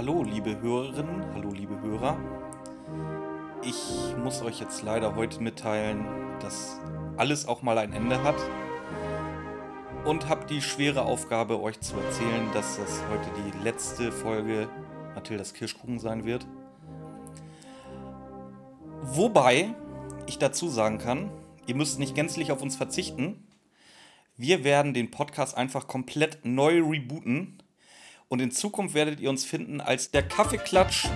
Hallo, liebe Hörerinnen, hallo, liebe Hörer. Ich muss euch jetzt leider heute mitteilen, dass alles auch mal ein Ende hat. Und habe die schwere Aufgabe, euch zu erzählen, dass das heute die letzte Folge Mathildas Kirschkuchen sein wird. Wobei ich dazu sagen kann, ihr müsst nicht gänzlich auf uns verzichten. Wir werden den Podcast einfach komplett neu rebooten und in Zukunft werdet ihr uns finden als der Kaffeeklatsch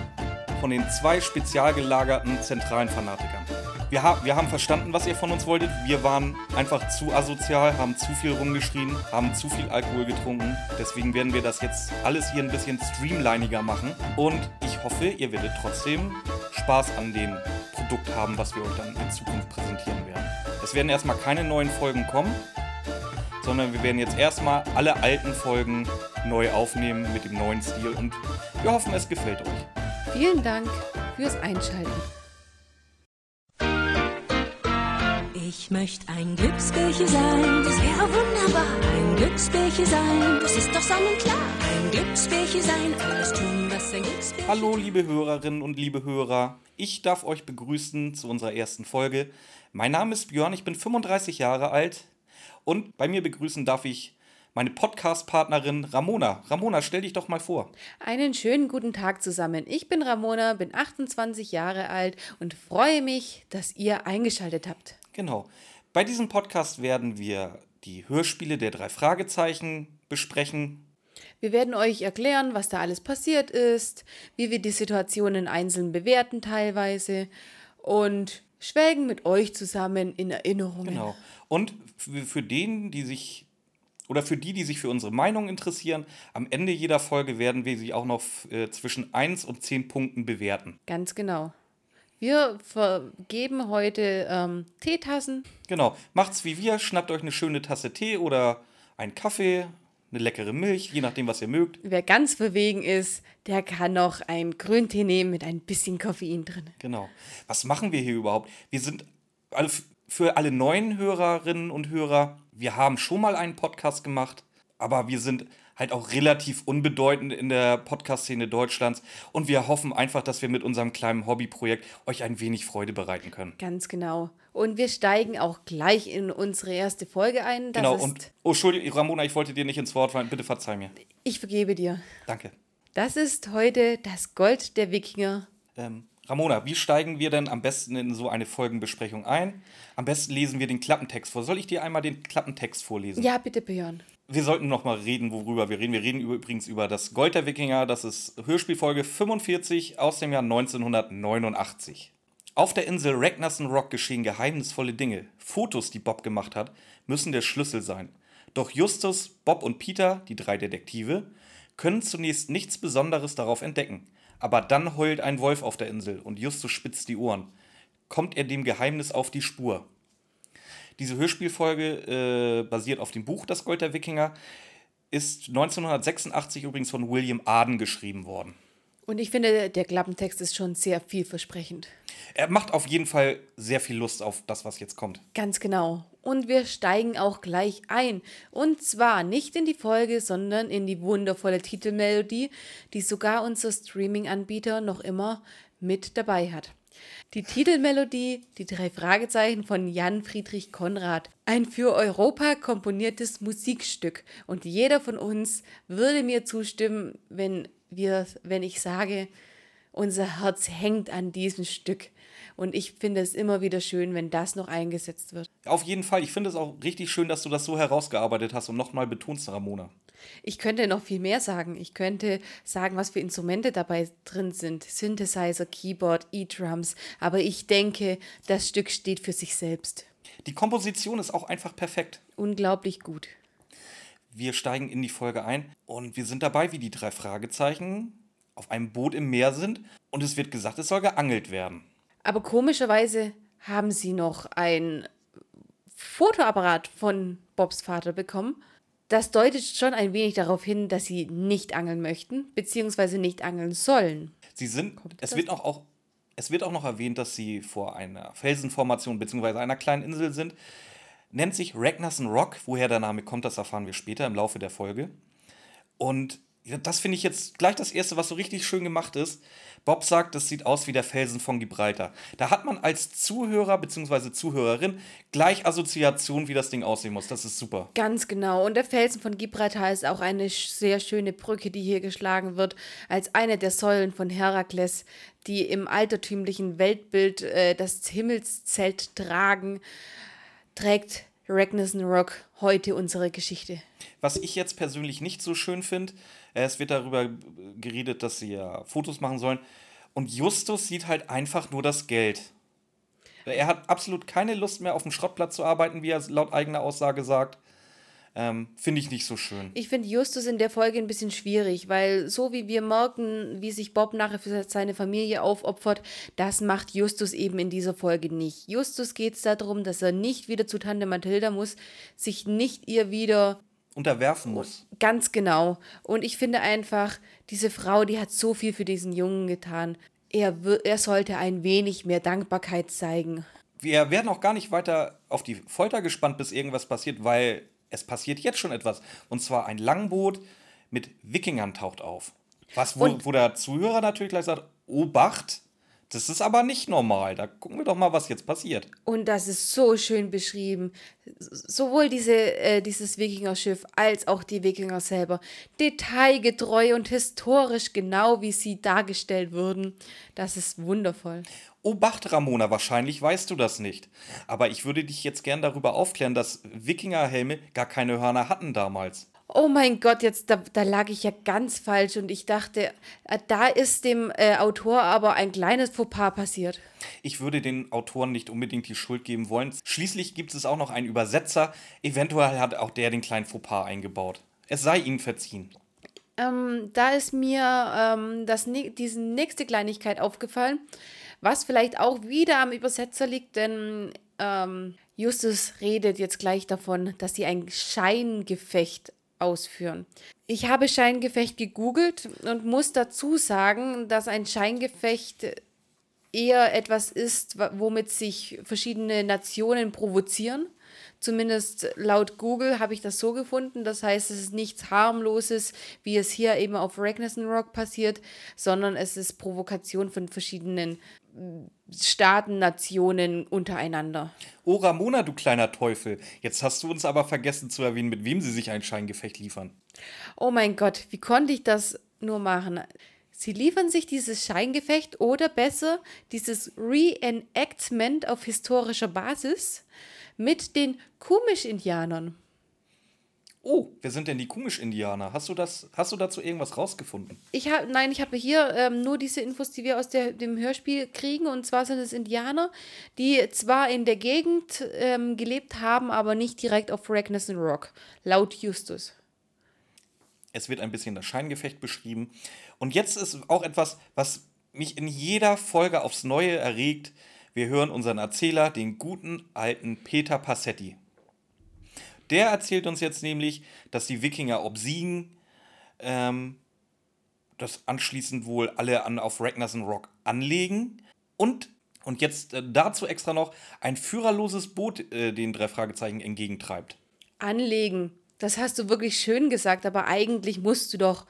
von den zwei spezial gelagerten zentralen Fanatikern. Wir, ha wir haben verstanden, was ihr von uns wolltet. Wir waren einfach zu asozial, haben zu viel rumgeschrien, haben zu viel Alkohol getrunken. Deswegen werden wir das jetzt alles hier ein bisschen streamliniger machen. Und ich hoffe, ihr werdet trotzdem Spaß an dem Produkt haben, was wir euch dann in Zukunft präsentieren werden. Es werden erstmal keine neuen Folgen kommen, sondern wir werden jetzt erstmal alle alten Folgen neu aufnehmen mit dem neuen Stil und wir hoffen, es gefällt euch. Vielen Dank fürs Einschalten. Ich möchte ein Glücksbärchen sein, das wäre wunderbar. Ein Glücksbärchen sein, das ist doch sonnenklar. Ein Glücksbärchen sein, alles tun, was ein Glücksbärchen Hallo, liebe Hörerinnen und liebe Hörer. Ich darf euch begrüßen zu unserer ersten Folge. Mein Name ist Björn, ich bin 35 Jahre alt und bei mir begrüßen darf ich meine Podcast-Partnerin Ramona. Ramona, stell dich doch mal vor. Einen schönen guten Tag zusammen. Ich bin Ramona, bin 28 Jahre alt und freue mich, dass ihr eingeschaltet habt. Genau. Bei diesem Podcast werden wir die Hörspiele der drei Fragezeichen besprechen. Wir werden euch erklären, was da alles passiert ist, wie wir die Situationen einzeln bewerten teilweise und schwelgen mit euch zusammen in Erinnerungen. Genau. Und für den, die sich oder für die, die sich für unsere Meinung interessieren, am Ende jeder Folge werden wir sie auch noch äh, zwischen 1 und 10 Punkten bewerten. Ganz genau. Wir vergeben heute ähm, Teetassen. Genau. Macht's wie wir, schnappt euch eine schöne Tasse Tee oder einen Kaffee, eine leckere Milch, je nachdem, was ihr mögt. Wer ganz verwegen ist, der kann noch einen Grüntee nehmen mit ein bisschen Koffein drin. Genau. Was machen wir hier überhaupt? Wir sind alle, für alle neuen Hörerinnen und Hörer, wir haben schon mal einen Podcast gemacht, aber wir sind halt auch relativ unbedeutend in der Podcast-Szene Deutschlands und wir hoffen einfach, dass wir mit unserem kleinen Hobbyprojekt euch ein wenig Freude bereiten können. Ganz genau. Und wir steigen auch gleich in unsere erste Folge ein. Das genau, und, oh, Entschuldigung, Ramona, ich wollte dir nicht ins Wort fallen, bitte verzeih mir. ich vergebe dir. Danke. Das ist heute das Gold der Wikinger. Ähm, Ramona, wie steigen wir denn am besten in so eine Folgenbesprechung ein? Am besten lesen wir den Klappentext vor. Soll ich dir einmal den Klappentext vorlesen? Ja, bitte, Björn. Wir sollten noch mal reden, worüber wir reden. Wir reden übrigens über das Gold der Wikinger. Das ist Hörspielfolge 45 aus dem Jahr 1989. Auf der Insel Ragnarsson Rock geschehen geheimnisvolle Dinge. Fotos, die Bob gemacht hat, müssen der Schlüssel sein. Doch Justus, Bob und Peter, die drei Detektive, können zunächst nichts Besonderes darauf entdecken. Aber dann heult ein Wolf auf der Insel und Justus spitzt die Ohren. Kommt er dem Geheimnis auf die Spur? Diese Hörspielfolge äh, basiert auf dem Buch Das Gold der Wikinger, ist 1986 übrigens von William Arden geschrieben worden. Und ich finde, der Klappentext ist schon sehr vielversprechend. Er macht auf jeden Fall sehr viel Lust auf das, was jetzt kommt. Ganz genau. Und wir steigen auch gleich ein. Und zwar nicht in die Folge, sondern in die wundervolle Titelmelodie, die sogar unser Streaming-Anbieter noch immer mit dabei hat. Die Titelmelodie, die drei Fragezeichen von Jan Friedrich Konrad. Ein für Europa komponiertes Musikstück. Und jeder von uns würde mir zustimmen, wenn, wir, wenn ich sage, unser Herz hängt an diesem Stück. Und ich finde es immer wieder schön, wenn das noch eingesetzt wird. Auf jeden Fall. Ich finde es auch richtig schön, dass du das so herausgearbeitet hast und nochmal betonst, Ramona. Ich könnte noch viel mehr sagen. Ich könnte sagen, was für Instrumente dabei drin sind. Synthesizer, Keyboard, E-Drums. Aber ich denke, das Stück steht für sich selbst. Die Komposition ist auch einfach perfekt. Unglaublich gut. Wir steigen in die Folge ein und wir sind dabei, wie die drei Fragezeichen auf einem Boot im Meer sind und es wird gesagt, es soll geangelt werden. Aber komischerweise haben sie noch ein Fotoapparat von Bobs Vater bekommen. Das deutet schon ein wenig darauf hin, dass sie nicht angeln möchten, beziehungsweise nicht angeln sollen. Sie sind, Kommt es wird auch, auch, es wird auch noch erwähnt, dass sie vor einer Felsenformation bzw. einer kleinen Insel sind. Nennt sich Ragnarsson Rock. Woher der Name kommt, das erfahren wir später im Laufe der Folge. Und das finde ich jetzt gleich das Erste, was so richtig schön gemacht ist. Bob sagt, das sieht aus wie der Felsen von Gibraltar. Da hat man als Zuhörer bzw. Zuhörerin gleich Assoziation, wie das Ding aussehen muss. Das ist super. Ganz genau. Und der Felsen von Gibraltar ist auch eine sehr schöne Brücke, die hier geschlagen wird, als eine der Säulen von Herakles, die im altertümlichen Weltbild äh, das Himmelszelt tragen, trägt Ragnarsson Rock heute unsere Geschichte. Was ich jetzt persönlich nicht so schön finde, es wird darüber geredet, dass sie ja Fotos machen sollen. Und Justus sieht halt einfach nur das Geld. Er hat absolut keine Lust mehr, auf dem Schrottplatz zu arbeiten, wie er laut eigener Aussage sagt. Ähm, finde ich nicht so schön. Ich finde Justus in der Folge ein bisschen schwierig, weil so wie wir merken, wie sich Bob nachher für seine Familie aufopfert, das macht Justus eben in dieser Folge nicht. Justus geht es darum, dass er nicht wieder zu Tante Mathilda muss, sich nicht ihr wieder unterwerfen muss. Ganz genau. Und ich finde einfach, diese Frau, die hat so viel für diesen Jungen getan. Er, er sollte ein wenig mehr Dankbarkeit zeigen. Wir werden auch gar nicht weiter auf die Folter gespannt, bis irgendwas passiert, weil es passiert jetzt schon etwas. Und zwar ein Langboot mit Wikingern taucht auf. Was, wo, wo der Zuhörer natürlich gleich sagt, Obacht, das ist aber nicht normal. Da gucken wir doch mal, was jetzt passiert. Und das ist so schön beschrieben. Sowohl diese, äh, dieses Wikingerschiff als auch die Wikinger selber. Detailgetreu und historisch genau, wie sie dargestellt wurden. Das ist wundervoll. Obacht, Ramona, wahrscheinlich weißt du das nicht. Aber ich würde dich jetzt gern darüber aufklären, dass Wikingerhelme gar keine Hörner hatten damals oh mein Gott, jetzt da, da lag ich ja ganz falsch und ich dachte, äh, da ist dem äh, Autor aber ein kleines Fauxpas passiert. Ich würde den Autoren nicht unbedingt die Schuld geben wollen. Schließlich gibt es auch noch einen Übersetzer. Eventuell hat auch der den kleinen Fauxpas eingebaut. Es sei ihnen verziehen. Ähm, da ist mir ähm, das, diese nächste Kleinigkeit aufgefallen, was vielleicht auch wieder am Übersetzer liegt, denn ähm, Justus redet jetzt gleich davon, dass sie ein Scheingefecht ausführen. Ich habe Scheingefecht gegoogelt und muss dazu sagen, dass ein Scheingefecht eher etwas ist, womit sich verschiedene Nationen provozieren. Zumindest laut Google habe ich das so gefunden. Das heißt, es ist nichts harmloses, wie es hier eben auf Ragnarsson Rock passiert, sondern es ist Provokation von verschiedenen Staaten, Nationen untereinander. Oh Ramona, du kleiner Teufel, jetzt hast du uns aber vergessen zu erwähnen, mit wem sie sich ein Scheingefecht liefern. Oh mein Gott, wie konnte ich das nur machen? Sie liefern sich dieses Scheingefecht oder besser dieses Reenactment auf historischer Basis mit den Kumisch-Indianern. Oh, wer sind denn die Kumisch-Indianer? Hast du hast du dazu irgendwas rausgefunden? Ich habe, nein, ich habe hier ähm, nur diese Infos, die wir aus der, dem Hörspiel kriegen. Und zwar sind es Indianer, die zwar in der Gegend ähm, gelebt haben, aber nicht direkt auf Ragnarsson Rock, laut Justus. Es wird ein bisschen das Scheingefecht beschrieben. Und jetzt ist auch etwas, was mich in jeder Folge aufs Neue erregt. Wir hören unseren Erzähler, den guten alten Peter Passetti. Der erzählt uns jetzt nämlich, dass die Wikinger obsiegen, ähm, das anschließend wohl alle an, auf Ragnarsson Rock anlegen. Und, und jetzt äh, dazu extra noch ein führerloses Boot äh, den drei Fragezeichen entgegentreibt. Anlegen, das hast du wirklich schön gesagt, aber eigentlich musst du doch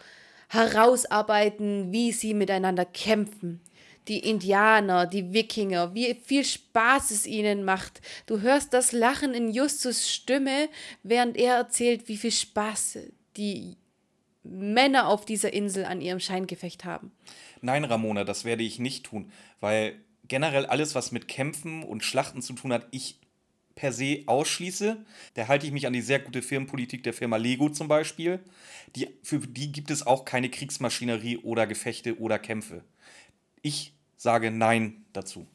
herausarbeiten, wie sie miteinander kämpfen die Indianer, die Wikinger, wie viel Spaß es ihnen macht. Du hörst das Lachen in Justus Stimme, während er erzählt, wie viel Spaß die Männer auf dieser Insel an ihrem Scheingefecht haben. Nein, Ramona, das werde ich nicht tun, weil generell alles, was mit Kämpfen und Schlachten zu tun hat, ich per se ausschließe. Da halte ich mich an die sehr gute Firmenpolitik der Firma Lego zum Beispiel. Die, für die gibt es auch keine Kriegsmaschinerie oder Gefechte oder Kämpfe. Ich sage Nein dazu.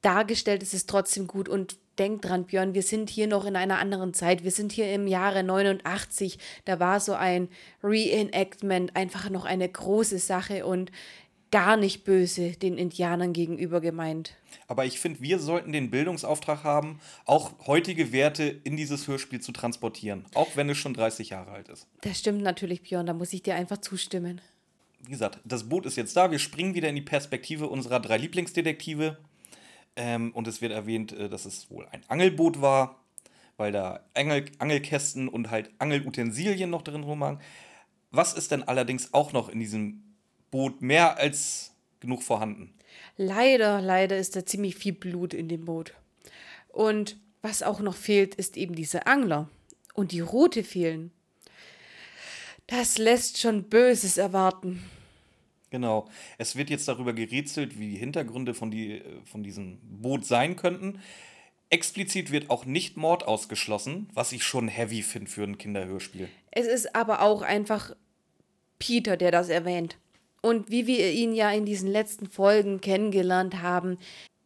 Dargestellt ist es trotzdem gut und denk dran, Björn, wir sind hier noch in einer anderen Zeit. Wir sind hier im Jahre 89. Da war so ein Reenactment einfach noch eine große Sache und gar nicht böse den Indianern gegenüber gemeint. Aber ich finde, wir sollten den Bildungsauftrag haben, auch heutige Werte in dieses Hörspiel zu transportieren, auch wenn es schon 30 Jahre alt ist. Das stimmt natürlich, Björn, da muss ich dir einfach zustimmen wie gesagt, das Boot ist jetzt da. Wir springen wieder in die Perspektive unserer drei Lieblingsdetektive. Ähm, und es wird erwähnt, äh, dass es wohl ein Angelboot war, weil da Angel Angelkästen und halt Angelutensilien noch drin rumhagen. Was ist denn allerdings auch noch in diesem Boot mehr als genug vorhanden? Leider, leider ist da ziemlich viel Blut in dem Boot. Und was auch noch fehlt, ist eben dieser Angler. Und die Route fehlen. Das lässt schon Böses erwarten. Genau. Es wird jetzt darüber gerätselt, wie die Hintergründe von, die, von diesem Boot sein könnten. Explizit wird auch nicht Mord ausgeschlossen, was ich schon heavy finde für ein Kinderhörspiel. Es ist aber auch einfach Peter, der das erwähnt. Und wie wir ihn ja in diesen letzten Folgen kennengelernt haben,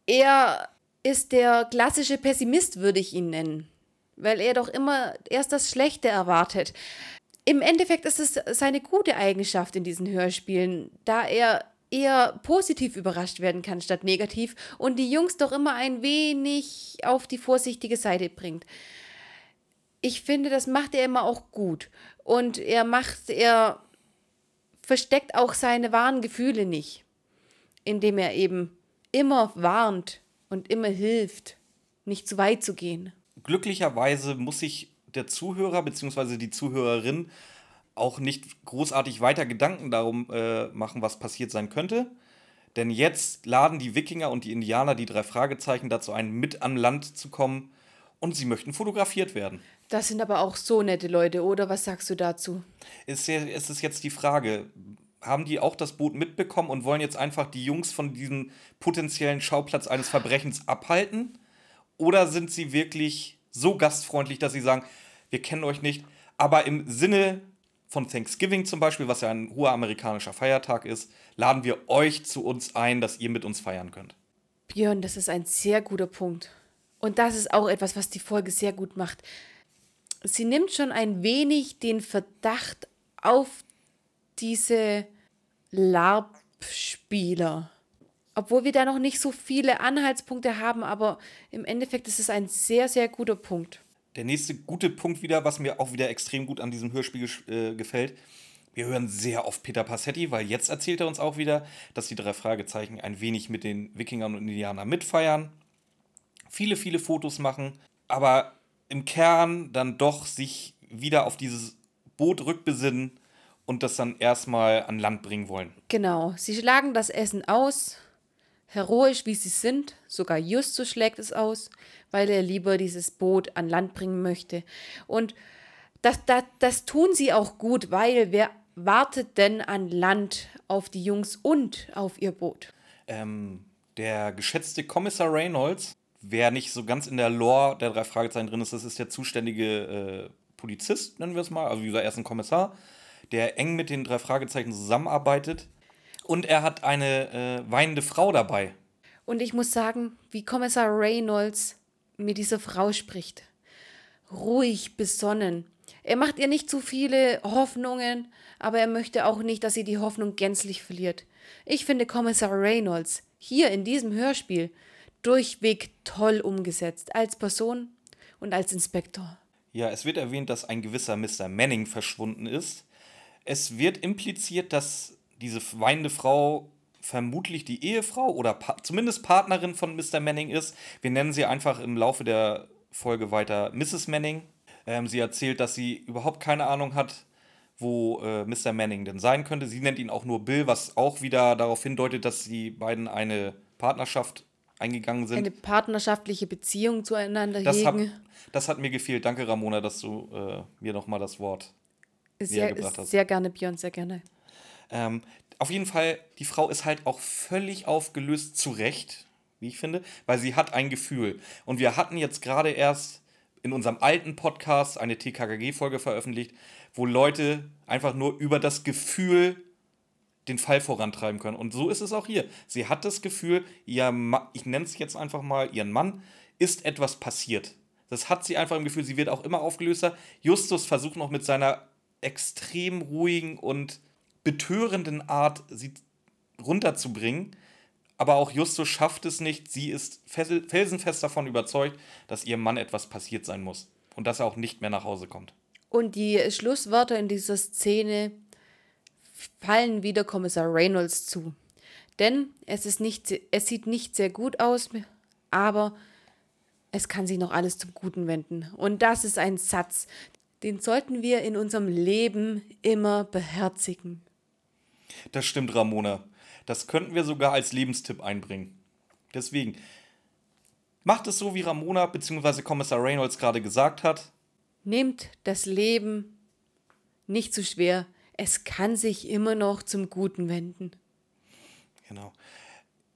er ist der klassische Pessimist, würde ich ihn nennen. Weil er doch immer erst das Schlechte erwartet. Im Endeffekt ist es seine gute Eigenschaft in diesen Hörspielen, da er eher positiv überrascht werden kann statt negativ und die Jungs doch immer ein wenig auf die vorsichtige Seite bringt. Ich finde, das macht er immer auch gut. Und er macht, er versteckt auch seine wahren Gefühle nicht, indem er eben immer warnt und immer hilft, nicht zu weit zu gehen. Glücklicherweise muss sich der Zuhörer bzw. die Zuhörerin auch nicht großartig weiter Gedanken darum äh, machen, was passiert sein könnte. Denn jetzt laden die Wikinger und die Indianer die drei Fragezeichen dazu ein, mit an Land zu kommen und sie möchten fotografiert werden. Das sind aber auch so nette Leute, oder? Was sagst du dazu? Es ist jetzt die Frage, haben die auch das Boot mitbekommen und wollen jetzt einfach die Jungs von diesem potenziellen Schauplatz eines Verbrechens abhalten? Oder sind sie wirklich so gastfreundlich, dass sie sagen, wir kennen euch nicht, aber im Sinne von Thanksgiving zum Beispiel, was ja ein hoher amerikanischer Feiertag ist, laden wir euch zu uns ein, dass ihr mit uns feiern könnt. Björn, das ist ein sehr guter Punkt. Und das ist auch etwas, was die Folge sehr gut macht sie nimmt schon ein wenig den Verdacht auf diese LARP-Spieler. Obwohl wir da noch nicht so viele Anhaltspunkte haben, aber im Endeffekt ist es ein sehr, sehr guter Punkt. Der nächste gute Punkt wieder, was mir auch wieder extrem gut an diesem Hörspiel äh, gefällt, wir hören sehr oft Peter Passetti, weil jetzt erzählt er uns auch wieder, dass die drei Fragezeichen ein wenig mit den Wikingern und Indianern mitfeiern, viele, viele Fotos machen, aber im Kern dann doch sich wieder auf dieses Boot rückbesinnen und das dann erstmal an Land bringen wollen. Genau, sie schlagen das Essen aus, heroisch wie sie sind, sogar Justus schlägt es aus, weil er lieber dieses Boot an Land bringen möchte. Und das, das, das tun sie auch gut, weil wer wartet denn an Land auf die Jungs und auf ihr Boot? Ähm, der geschätzte Kommissar Reynolds wer nicht so ganz in der Lore der drei Fragezeichen drin ist, das ist der zuständige äh, Polizist, nennen wir es mal, also dieser ersten Kommissar, der eng mit den drei Fragezeichen zusammenarbeitet. Und er hat eine äh, weinende Frau dabei. Und ich muss sagen, wie Kommissar Reynolds mit dieser Frau spricht. Ruhig, besonnen. Er macht ihr nicht zu viele Hoffnungen, aber er möchte auch nicht, dass sie die Hoffnung gänzlich verliert. Ich finde Kommissar Reynolds hier in diesem Hörspiel durchweg toll umgesetzt, als Person und als Inspektor. Ja, es wird erwähnt, dass ein gewisser Mr. Manning verschwunden ist. Es wird impliziert, dass diese weinende Frau vermutlich die Ehefrau oder pa zumindest Partnerin von Mr. Manning ist. Wir nennen sie einfach im Laufe der Folge weiter Mrs. Manning. Ähm, sie erzählt, dass sie überhaupt keine Ahnung hat, wo äh, Mr. Manning denn sein könnte. Sie nennt ihn auch nur Bill, was auch wieder darauf hindeutet, dass die beiden eine Partnerschaft eingegangen sind. Eine partnerschaftliche Beziehung zueinander das hegen. Hat, das hat mir gefehlt. Danke, Ramona, dass du äh, mir nochmal das Wort sehr, gebracht hast. Sehr gerne, Björn, sehr gerne. Ähm, auf jeden Fall, die Frau ist halt auch völlig aufgelöst, zu Recht, wie ich finde, weil sie hat ein Gefühl. Und wir hatten jetzt gerade erst in unserem alten Podcast eine TKKG-Folge veröffentlicht, wo Leute einfach nur über das Gefühl den Fall vorantreiben können. Und so ist es auch hier. Sie hat das Gefühl, ihr Ma ich nenne es jetzt einfach mal, ihren Mann, ist etwas passiert. Das hat sie einfach im Gefühl, sie wird auch immer aufgelöster. Justus versucht noch mit seiner extrem ruhigen und betörenden Art, sie runterzubringen. Aber auch Justus schafft es nicht. Sie ist felsenfest davon überzeugt, dass ihrem Mann etwas passiert sein muss. Und dass er auch nicht mehr nach Hause kommt. Und die Schlusswörter in dieser Szene fallen wieder Kommissar Reynolds zu. Denn es, ist nicht, es sieht nicht sehr gut aus, aber es kann sich noch alles zum Guten wenden. Und das ist ein Satz, den sollten wir in unserem Leben immer beherzigen. Das stimmt, Ramona. Das könnten wir sogar als Lebenstipp einbringen. Deswegen, macht es so, wie Ramona bzw. Kommissar Reynolds gerade gesagt hat. Nehmt das Leben nicht zu schwer. Es kann sich immer noch zum Guten wenden. Genau.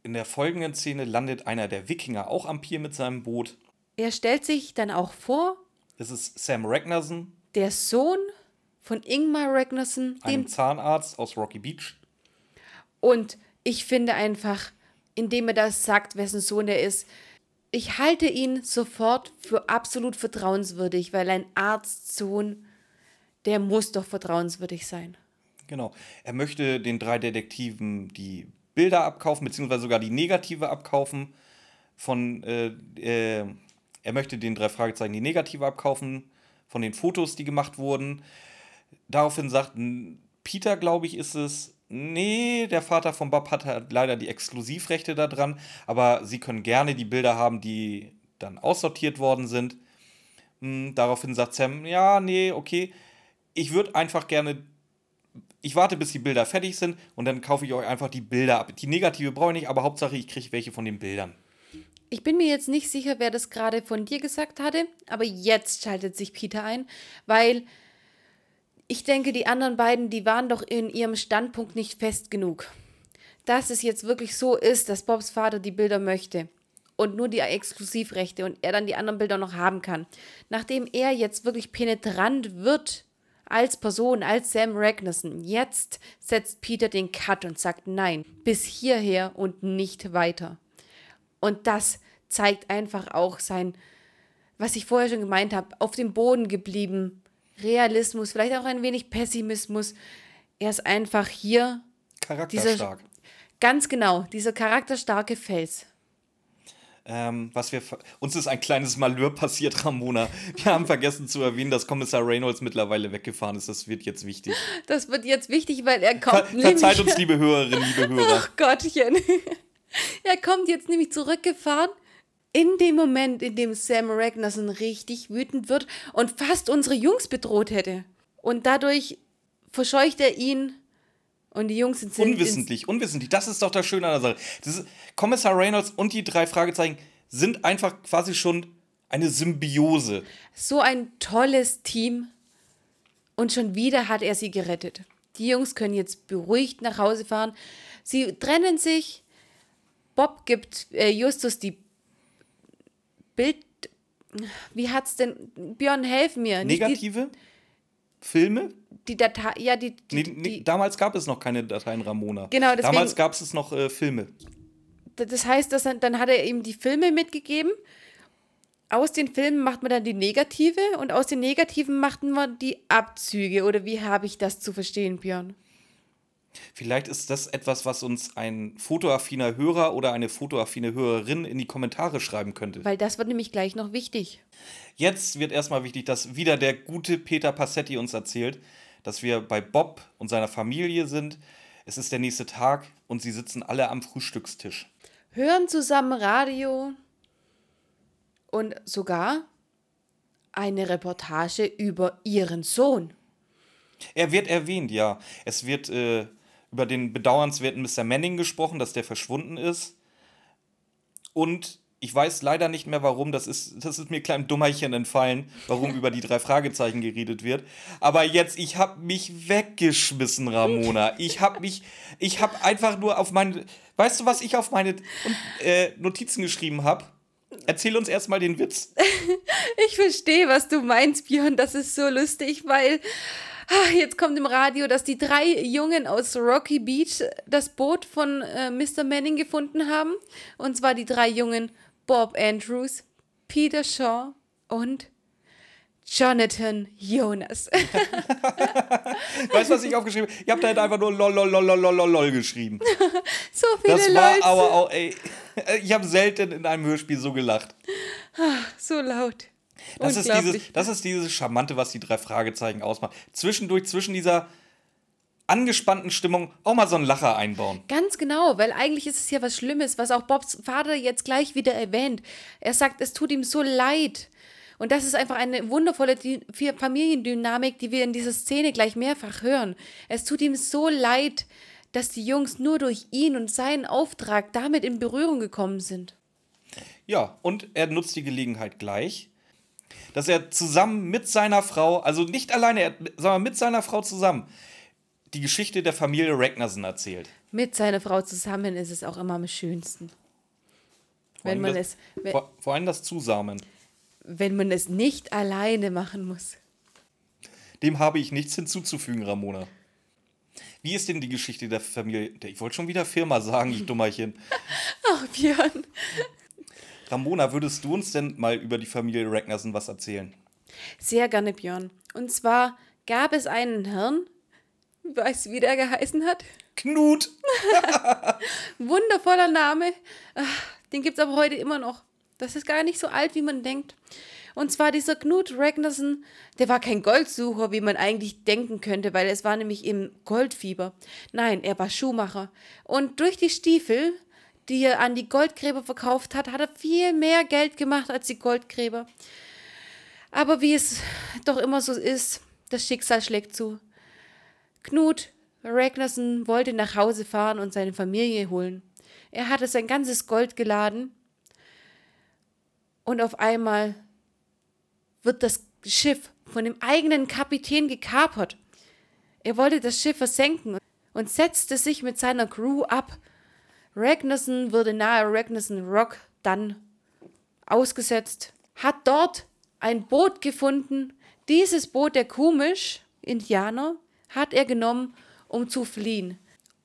In der folgenden Szene landet einer der Wikinger auch am Pier mit seinem Boot. Er stellt sich dann auch vor, Es ist Sam Ragnarsson, der Sohn von Ingmar Ragnarsson, dem Zahnarzt aus Rocky Beach. Und ich finde einfach, indem er das sagt, wessen Sohn er ist, ich halte ihn sofort für absolut vertrauenswürdig, weil ein Arztsohn, der muss doch vertrauenswürdig sein. Genau. Er möchte den drei Detektiven die Bilder abkaufen, beziehungsweise sogar die Negative abkaufen. Von, äh, äh, er möchte den drei Fragezeichen die Negative abkaufen von den Fotos, die gemacht wurden. Daraufhin sagt Peter, glaube ich, ist es, nee, der Vater von Bob hat halt leider die Exklusivrechte daran, aber sie können gerne die Bilder haben, die dann aussortiert worden sind. Hm, Daraufhin sagt Sam, ja, nee, okay, ich würde einfach gerne ich warte, bis die Bilder fertig sind und dann kaufe ich euch einfach die Bilder ab. Die negative brauche ich nicht, aber Hauptsache, ich kriege welche von den Bildern. Ich bin mir jetzt nicht sicher, wer das gerade von dir gesagt hatte, aber jetzt schaltet sich Peter ein, weil ich denke, die anderen beiden, die waren doch in ihrem Standpunkt nicht fest genug. Dass es jetzt wirklich so ist, dass Bobs Vater die Bilder möchte und nur die Exklusivrechte und er dann die anderen Bilder noch haben kann. Nachdem er jetzt wirklich penetrant wird als Person, als Sam Ragnarsson, jetzt setzt Peter den Cut und sagt nein, bis hierher und nicht weiter. Und das zeigt einfach auch sein, was ich vorher schon gemeint habe, auf dem Boden geblieben. Realismus, vielleicht auch ein wenig Pessimismus. Er ist einfach hier Charakterstark. ganz genau, dieser charakterstarke Fels. Ähm, was wir ver- uns ist ein kleines Malheur passiert, Ramona. Wir haben vergessen zu erwähnen, dass Kommissar Reynolds mittlerweile weggefahren ist. Das wird jetzt wichtig. Das wird jetzt wichtig, weil er Ver kommt verzeiht nämlich. uns, liebe Hörerinnen, liebe Hörer. Ach Gottchen. Er kommt jetzt nämlich zurückgefahren. In dem Moment, in dem Sam Ragnarsson richtig wütend wird und fast unsere Jungs bedroht hätte. Und dadurch verscheucht er ihn und die Jungs sind Unwissentlich, unwissentlich. Das ist doch das Schöne an der Sache. Das ist, Kommissar Reynolds und die drei Fragezeichen sind einfach quasi schon eine Symbiose. So ein tolles Team. Und schon wieder hat er sie gerettet. Die Jungs können jetzt beruhigt nach Hause fahren. Sie trennen sich. Bob gibt äh, Justus die Bild. Wie hat's denn. Björn, helf mir. Negative Filme? Die, die Datei. Ja, die. die, Nee, die, nee, damals gab es noch keine Dateien Ramona. Genau, deswegen- Damals gab es noch äh, Filme. Das heißt, dass er, dann hat er ihm die Filme mitgegeben. Aus den Filmen macht man dann die Negative und aus den Negativen machten wir die Abzüge. Oder wie habe ich das zu verstehen, Björn? Vielleicht ist das etwas, was uns ein fotoaffiner Hörer oder eine fotoaffine Hörerin in die Kommentare schreiben könnte. Weil das wird nämlich gleich noch wichtig. Jetzt wird erstmal wichtig, dass wieder der gute Peter Passetti uns erzählt, dass wir bei Bob und seiner Familie sind. Es ist der nächste Tag und sie sitzen alle am Frühstückstisch. Hören zusammen Radio und sogar eine Reportage über ihren Sohn. Er wird erwähnt, ja. Es wird äh, über den bedauernswerten Mr. Manning gesprochen, dass der verschwunden ist. Und ich weiß leider nicht mehr, warum. Das ist, das ist mir kleinem Dummerchen entfallen, warum über die drei Fragezeichen geredet wird. Aber jetzt, ich habe mich weggeschmissen, Ramona. Ich habe mich, ich habe einfach nur auf meine, weißt du, was ich auf meine äh, Notizen geschrieben habe? Erzähl uns erstmal den Witz. Ich verstehe, was du meinst, Björn. Das ist so lustig, weil jetzt kommt im Radio, dass die drei Jungen aus Rocky Beach das Boot von äh, Mr. Manning gefunden haben. Und zwar die drei Jungen Bob Andrews, Peter Shaw und Jonathan Jonas. Weißt du, was ich aufgeschrieben habe? Ich habe da halt einfach nur lol, lol, lol, lol, lol, lol geschrieben. so viele Das war Leute. aber auch, ey, ich habe selten in einem Hörspiel so gelacht. So laut. Das ist, dieses, das ist dieses Charmante, was die drei Fragezeichen ausmacht. Zwischendurch, zwischen dieser angespannten Stimmung auch mal so einen Lacher einbauen. Ganz genau, weil eigentlich ist es ja was Schlimmes, was auch Bobs Vater jetzt gleich wieder erwähnt. Er sagt, es tut ihm so leid. Und das ist einfach eine wundervolle Familiendynamik, die wir in dieser Szene gleich mehrfach hören. Es tut ihm so leid, dass die Jungs nur durch ihn und seinen Auftrag damit in Berührung gekommen sind. Ja, und er nutzt die Gelegenheit gleich, dass er zusammen mit seiner Frau, also nicht alleine, er, sondern mit seiner Frau zusammen, die Geschichte der Familie Ragnarsson erzählt. Mit seiner Frau zusammen ist es auch immer am schönsten. Vor Wenn allem man, das, es, wenn, vor, vor allem das Zusamen. wenn man es nicht alleine machen muss. Dem habe ich nichts hinzuzufügen, Ramona. Wie ist denn die Geschichte der Familie? Ich wollte schon wieder Firma sagen, ich Dummerchen. Ach, Björn. Ramona, würdest du uns denn mal über die Familie Ragnarsson was erzählen? Sehr gerne, Björn. Und zwar gab es einen Herrn, weißt du, wie der geheißen hat? Knut! Wundervoller Name. Den gibt es aber heute immer noch. Das ist gar nicht so alt, wie man denkt. Und zwar dieser Knut Ragnarsson, der war kein Goldsucher, wie man eigentlich denken könnte, weil es war nämlich im Goldfieber. Nein, er war Schuhmacher. Und durch die Stiefel, die er an die Goldgräber verkauft hat, hat er viel mehr Geld gemacht als die Goldgräber. Aber wie es doch immer so ist, das Schicksal schlägt zu. Knut Ragnarsson wollte nach Hause fahren und seine Familie holen. Er hatte sein ganzes Gold geladen und auf einmal wird das Schiff von dem eigenen Kapitän gekapert. Er wollte das Schiff versenken und setzte sich mit seiner Crew ab. Ragnarsson wurde nahe Ragnarsson Rock dann ausgesetzt, hat dort ein Boot gefunden. Dieses Boot der Kumisch, Indianer, hat er genommen, um zu fliehen.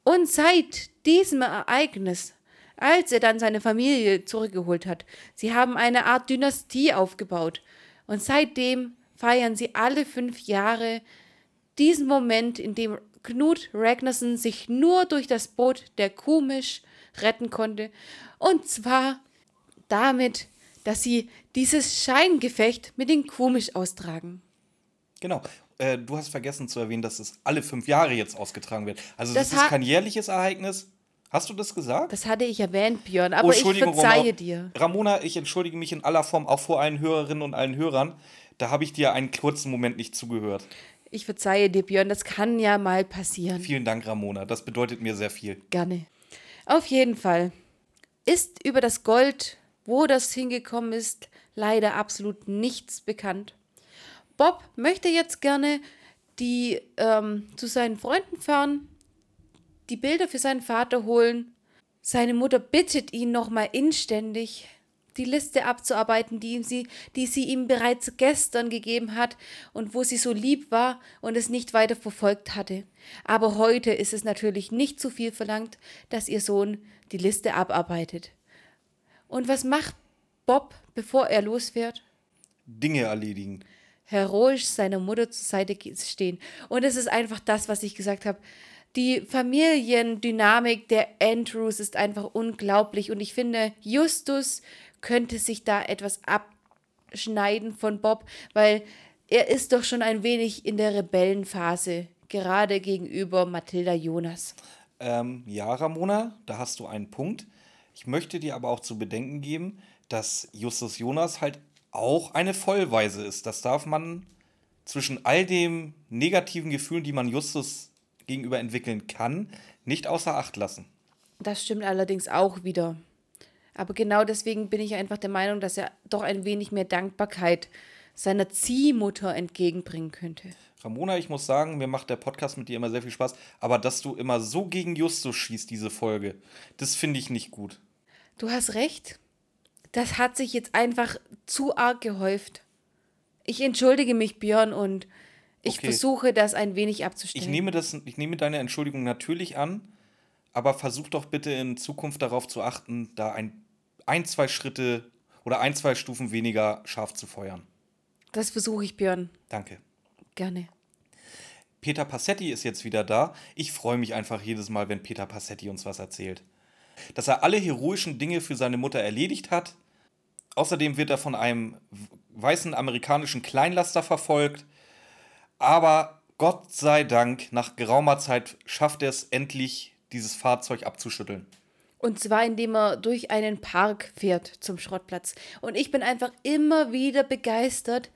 Und seit diesem Ereignis, als er dann seine Familie zurückgeholt hat, sie haben eine Art Dynastie aufgebaut. Und seitdem feiern sie alle fünf Jahre diesen Moment, in dem Knut Ragnarsson sich nur durch das Boot der Kumisch retten konnte. Und zwar damit, dass sie dieses Scheingefecht mit den Kumisch austragen. Genau. Äh, du hast vergessen zu erwähnen, dass es alle fünf Jahre jetzt ausgetragen wird. Also das, Das ist kein jährliches Ereignis. Hast du das gesagt? Das hatte ich erwähnt, Björn, Oh, aber ich Entschuldigung, verzeihe Ramona. dir. Ramona, ich entschuldige mich in aller Form auch vor allen Hörerinnen und allen Hörern. Da habe ich dir einen kurzen Moment nicht zugehört. Ich verzeihe dir, Björn, das kann ja mal passieren. Vielen Dank, Ramona. Das bedeutet mir sehr viel. Gerne. Auf jeden Fall ist über das Gold, wo das hingekommen ist, leider absolut nichts bekannt. Bob möchte jetzt gerne die ähm, zu seinen Freunden fahren, die Bilder für seinen Vater holen. Seine Mutter bittet ihn nochmal inständig, die Liste abzuarbeiten, die, sie, die sie ihm bereits gestern gegeben hat und wo sie so lieb war und es nicht weiter verfolgt hatte. Aber heute ist es natürlich nicht zu viel verlangt, dass ihr Sohn die Liste abarbeitet. Und was macht Bob, bevor er losfährt? Dinge erledigen. heroisch seiner Mutter zur Seite stehen. Und es ist einfach das, was ich gesagt habe. Die Familiendynamik der Andrews ist einfach unglaublich. Und ich finde, Justus könnte sich da etwas abschneiden von Bob, weil er ist doch schon ein wenig in der Rebellenphase, gerade gegenüber Mathilda Jonas. Ähm, ja, Ramona, da hast du einen Punkt. Ich möchte dir aber auch zu bedenken geben, dass Justus Jonas halt auch eine Vollweise ist. Das darf man zwischen all den negativen Gefühlen, die man Justus gegenüber entwickeln kann, nicht außer Acht lassen. Das stimmt allerdings auch wieder. Aber genau deswegen bin ich einfach der Meinung, dass er doch ein wenig mehr Dankbarkeit seiner Ziehmutter entgegenbringen könnte. Ramona, ich muss sagen, mir macht der Podcast mit dir immer sehr viel Spaß, aber dass du immer so gegen Justus schießt, diese Folge, das finde ich nicht gut. Du hast recht. Das hat sich jetzt einfach zu arg gehäuft. Ich entschuldige mich, Björn, und ich Okay. versuche, das ein wenig abzustellen. Ich nehme, das, ich nehme deine Entschuldigung natürlich an, aber versuch doch bitte in Zukunft darauf zu achten, da ein, ein zwei Schritte oder ein, zwei Stufen weniger scharf zu feuern. das versuche ich, Björn. Danke. Gerne. Peter Passetti ist jetzt wieder da. Ich freue mich einfach jedes Mal, wenn Peter Passetti uns was erzählt. Dass er alle heroischen Dinge für seine Mutter erledigt hat. Außerdem wird er von einem weißen amerikanischen Kleinlaster verfolgt. Aber Gott sei Dank, nach geraumer Zeit schafft er es endlich, dieses Fahrzeug abzuschütteln. Und zwar, indem er durch einen Park fährt zum Schrottplatz. Und ich bin einfach immer wieder begeistert,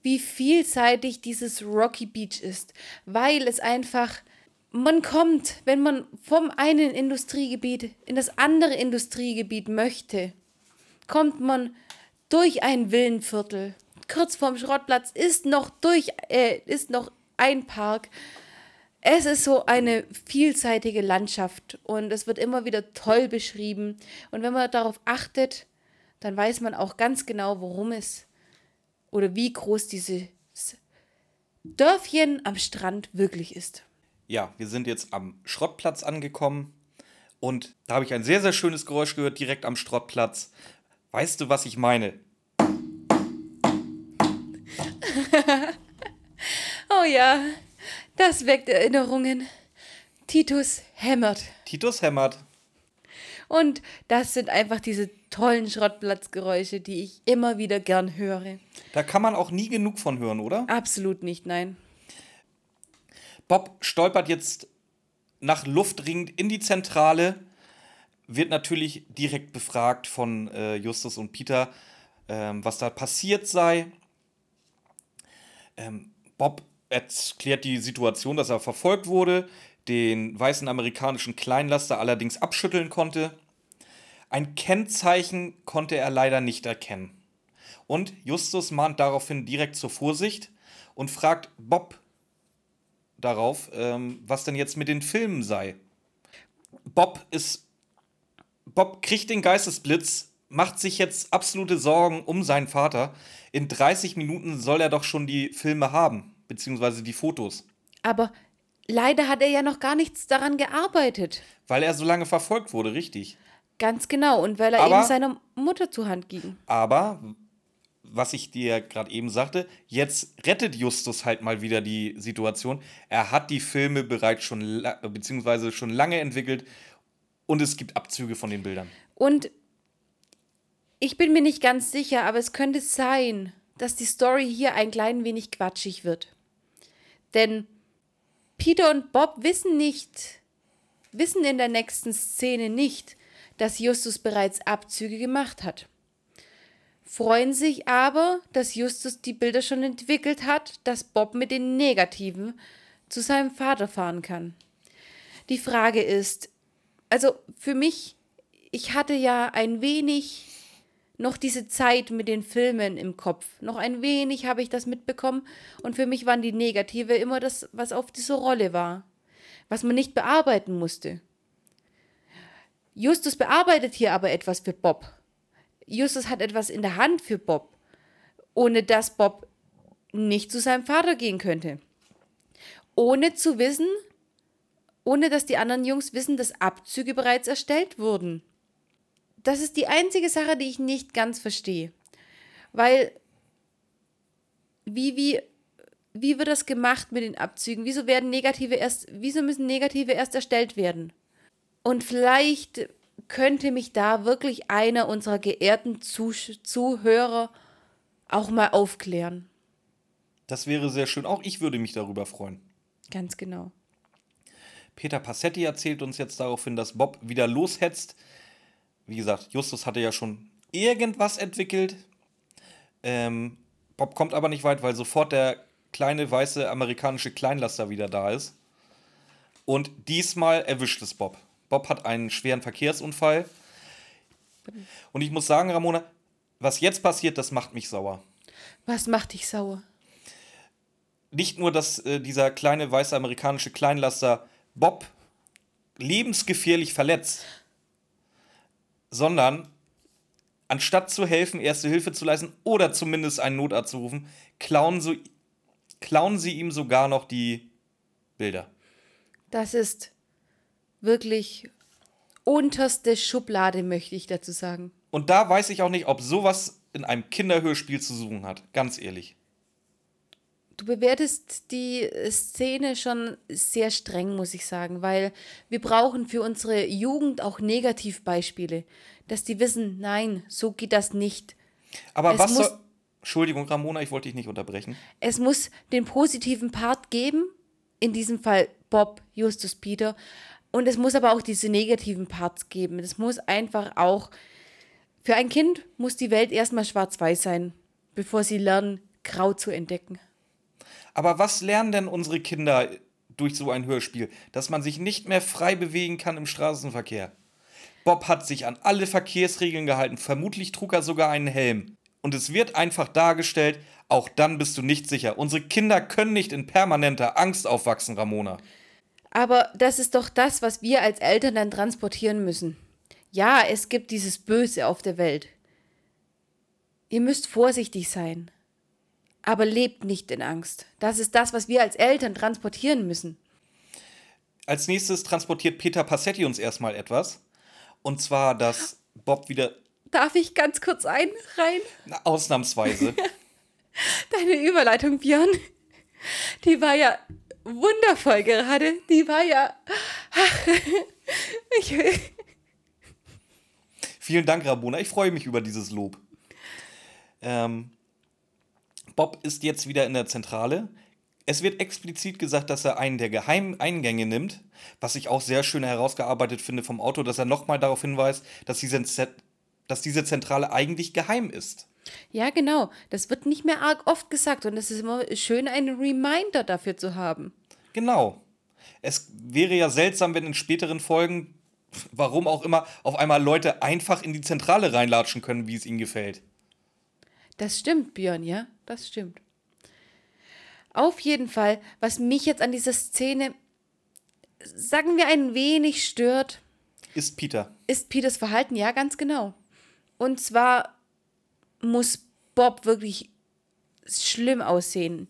wie vielseitig dieses Rocky Beach ist, weil es einfach, man kommt, wenn man vom einen Industriegebiet in das andere Industriegebiet möchte, kommt man durch ein Villenviertel. Kurz vorm Schrottplatz ist noch durch, äh, ist noch ein Park. Es ist so eine vielseitige Landschaft und es wird immer wieder toll beschrieben. Und wenn man darauf achtet, dann weiß man auch ganz genau, worum es oder wie groß dieses Dörfchen am Strand wirklich ist. Ja, wir sind jetzt am Schrottplatz angekommen und da habe ich ein sehr, sehr schönes Geräusch gehört, direkt am Schrottplatz. Weißt du, was ich meine? oh ja, das weckt Erinnerungen. Titus hämmert. Titus hämmert. Und das sind einfach diese tollen Schrottplatzgeräusche, die ich immer wieder gern höre. Da kann man auch nie genug von hören, oder? Absolut nicht, nein. Bob stolpert jetzt nach Luft ringend in die Zentrale, wird natürlich direkt befragt von äh, Justus und Peter, ähm, was da passiert sei. Ähm, Bob erklärt die Situation, dass er verfolgt wurde, den weißen amerikanischen Kleinlaster allerdings abschütteln konnte. Ein Kennzeichen konnte er leider nicht erkennen. Und Justus mahnt daraufhin direkt zur Vorsicht und fragt Bob darauf, ähm, was denn jetzt mit den Filmen sei. Bob ist. Bob kriegt den Geistesblitz, macht sich jetzt absolute Sorgen um seinen Vater. In 30 Minuten soll er doch schon die Filme haben beziehungsweise die Fotos. Aber leider hat er ja noch gar nichts daran gearbeitet. Weil er so lange verfolgt wurde, richtig. Ganz genau, und weil er Aber- eben seiner Mutter zur Hand ging. Aber, was ich dir gerade eben sagte, jetzt rettet Justus halt mal wieder die Situation. Er hat die Filme bereits schon, beziehungsweise schon lange entwickelt und es gibt Abzüge von den Bildern. Und ich bin mir nicht ganz sicher, aber es könnte sein, dass die Story hier ein klein wenig quatschig wird. Denn Peter und Bob wissen nicht, wissen in der nächsten Szene nicht, dass Justus bereits Abzüge gemacht hat. Freuen sich aber, dass Justus die Bilder schon entwickelt hat, dass Bob mit den Negativen zu seinem Vater fahren kann. Die Frage ist, also für mich, ich hatte ja ein wenig noch diese Zeit mit den Filmen im Kopf. Noch ein wenig habe ich das mitbekommen und für mich waren die Negative immer das, was auf dieser Rolle war, was man nicht bearbeiten musste. Justus bearbeitet hier aber etwas für Bob. Justus hat etwas in der Hand für Bob, ohne dass Bob nicht zu seinem Vater gehen könnte. Ohne zu wissen, ohne dass die anderen Jungs wissen, dass Abzüge bereits erstellt wurden. Das ist die einzige Sache, die ich nicht ganz verstehe. Weil, wie, wie, wie wird das gemacht mit den Abzügen? Wieso werden negative erst, wieso müssen negative erst erstellt werden? Und vielleicht könnte mich da wirklich einer unserer geehrten Zusch Zuhörer auch mal aufklären. Das wäre sehr schön. Auch ich würde mich darüber freuen. Ganz genau. Peter Passetti erzählt uns jetzt daraufhin, dass Bob wieder loshetzt. Wie gesagt, Justus hatte ja schon irgendwas entwickelt. Ähm, Bob kommt aber nicht weit, weil sofort der kleine weiße amerikanische Kleinlaster wieder da ist. Und diesmal erwischt es Bob. Bob hat einen schweren Verkehrsunfall. Und ich muss sagen, Ramona, was jetzt passiert, das macht mich sauer. Was macht dich sauer? nicht nur, dass äh, dieser kleine weiße amerikanische Kleinlaster Bob lebensgefährlich verletzt, sondern anstatt zu helfen, erste Hilfe zu leisten oder zumindest einen Notarzt zu rufen, klauen, so, klauen sie ihm sogar noch die Bilder. Das ist wirklich unterste Schublade, möchte ich dazu sagen. Und da weiß ich auch nicht, ob sowas in einem Kinderhörspiel zu suchen hat. Ganz ehrlich. Du bewertest die Szene schon sehr streng, muss ich sagen, weil wir brauchen für unsere Jugend auch Negativbeispiele, dass die wissen, nein, so geht das nicht. Aber Es was muss- soll. Entschuldigung, Ramona, ich wollte dich nicht unterbrechen. Es muss den positiven Part geben, in diesem Fall Bob, Justus, Peter, Und es muss aber auch diese negativen Parts geben. Es muss einfach auch, für ein Kind muss die Welt erstmal schwarz-weiß sein, bevor sie lernen, grau zu entdecken. Aber was lernen denn unsere Kinder durch so ein Hörspiel? Dass man sich nicht mehr frei bewegen kann im Straßenverkehr. Bob hat sich an alle Verkehrsregeln gehalten, vermutlich trug er sogar einen Helm. Und es wird einfach dargestellt, auch dann bist du nicht sicher. Unsere Kinder können nicht in permanenter Angst aufwachsen, Ramona. Aber das ist doch das, was wir als Eltern dann transportieren müssen. Ja, es gibt dieses Böse auf der Welt. Ihr müsst vorsichtig sein. Aber lebt nicht in Angst. Das ist das, was wir als Eltern transportieren müssen. Als nächstes transportiert Peter Passetti uns erstmal etwas. Und zwar, dass Bob wieder. Darf ich ganz kurz ein rein? Na, ausnahmsweise. Deine Überleitung, Björn, die war ja wundervoll gerade. Die war ja. Ach, ich, Vielen Dank, Ramona. Ich freue mich über dieses Lob. Ähm, Bob ist jetzt wieder in der Zentrale. Es wird explizit gesagt, dass er einen der geheimen Eingänge nimmt, was ich auch sehr schön herausgearbeitet finde vom Auto, dass er nochmal darauf hinweist, dass diese, dass diese Zentrale eigentlich geheim ist. ja, genau. Das wird nicht mehr arg oft gesagt und es ist immer schön, einen Reminder dafür zu haben. Genau. Es wäre ja seltsam, wenn in späteren Folgen, warum auch immer, auf einmal Leute einfach in die Zentrale reinlatschen können, wie es ihnen gefällt. Das stimmt, Björn, ja, das stimmt. Auf jeden Fall, was mich jetzt an dieser Szene, sagen wir, ein wenig stört, Ist Peter. ist Peters Verhalten, ja, ganz genau. Und zwar muss Bob wirklich schlimm aussehen.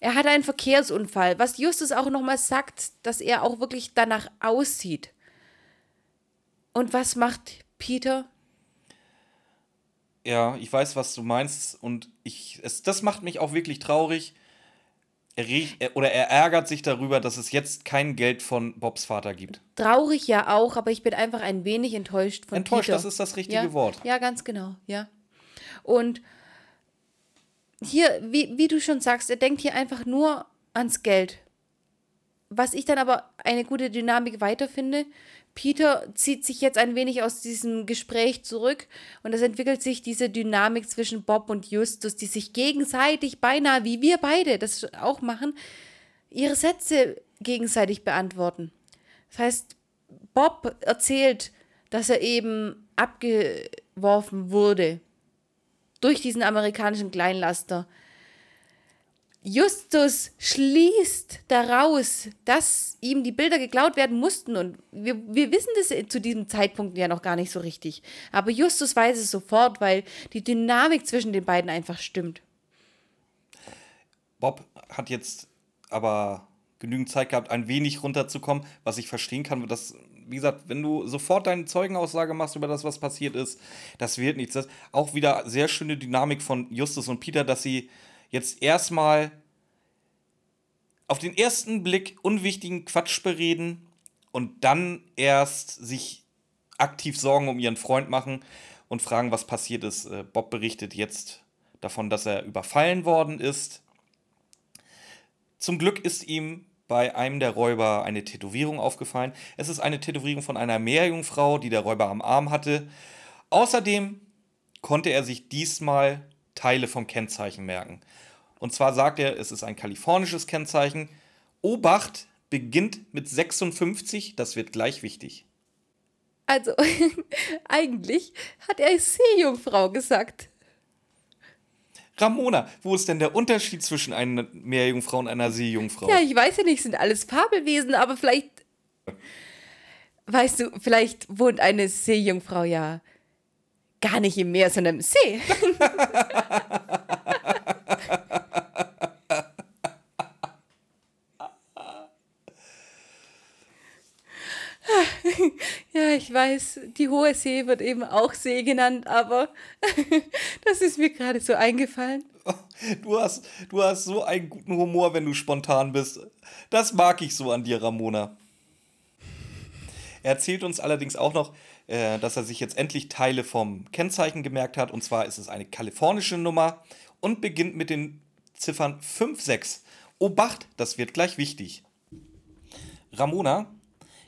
Er hat einen Verkehrsunfall, was Justus auch nochmal sagt, dass er auch wirklich danach aussieht. Und was macht Peter? Ja, ich weiß, was du meinst und ich, es, das macht mich auch wirklich traurig. Er, er, oder er ärgert sich darüber, dass es jetzt kein Geld von Bobs Vater gibt. Traurig ja auch, aber ich bin einfach ein wenig enttäuscht von Enttäuscht, Peter. das ist das richtige ja, Wort. Ja, ganz genau, ja. Und hier, wie, wie du schon sagst, er denkt hier einfach nur ans Geld. Was ich dann aber eine gute Dynamik weiterfinde, Peter zieht sich jetzt ein wenig aus diesem Gespräch zurück und es entwickelt sich diese Dynamik zwischen Bob und Justus, die sich gegenseitig beinahe, wie wir beide das auch machen, ihre Sätze gegenseitig beantworten. Das heißt, Bob erzählt, dass er eben abgeworfen wurde durch diesen amerikanischen Kleinlaster. Justus schließt daraus, dass ihm die Bilder geklaut werden mussten. Und wir, wir wissen das zu diesem Zeitpunkt ja noch gar nicht so richtig. Aber Justus weiß es sofort, weil die Dynamik zwischen den beiden einfach stimmt. Bob hat jetzt aber genügend Zeit gehabt, ein wenig runterzukommen, was ich verstehen kann. Dass, wie gesagt, wenn du sofort deine Zeugenaussage machst über das, was passiert ist, das wird nichts. Das auch wieder sehr schöne Dynamik von Justus und Peter, dass sie jetzt erstmal auf den ersten Blick unwichtigen Quatsch bereden und dann erst sich aktiv Sorgen um ihren Freund machen und fragen, was passiert ist. Äh, Bob berichtet jetzt davon, dass er überfallen worden ist. Zum Glück ist ihm bei einem der Räuber eine Tätowierung aufgefallen. Es ist eine Tätowierung von einer Meerjungfrau, die der Räuber am Arm hatte. Außerdem konnte er sich diesmal Teile vom Kennzeichen merken. Und zwar sagt er, es ist ein kalifornisches Kennzeichen. Obacht beginnt mit 56, das wird gleich wichtig. Also, eigentlich hat er Seejungfrau gesagt. Ramona, wo ist denn der Unterschied zwischen einer Meerjungfrau und einer Seejungfrau? Ja, ich weiß ja nicht, sind alles Fabelwesen, aber vielleicht. Weißt du, vielleicht wohnt eine Seejungfrau ja gar nicht im Meer, sondern im See. Ja, ich weiß, die hohe See wird eben auch See genannt, aber das ist mir gerade so eingefallen. Du hast, du hast so einen guten Humor, wenn du spontan bist. Das mag ich so an dir, Ramona. Er erzählt uns allerdings auch noch, äh, dass er sich jetzt endlich Teile vom Kennzeichen gemerkt hat. Und zwar ist es eine kalifornische Nummer und beginnt mit den Ziffern 5, 6. Obacht, das wird gleich wichtig. Ramona,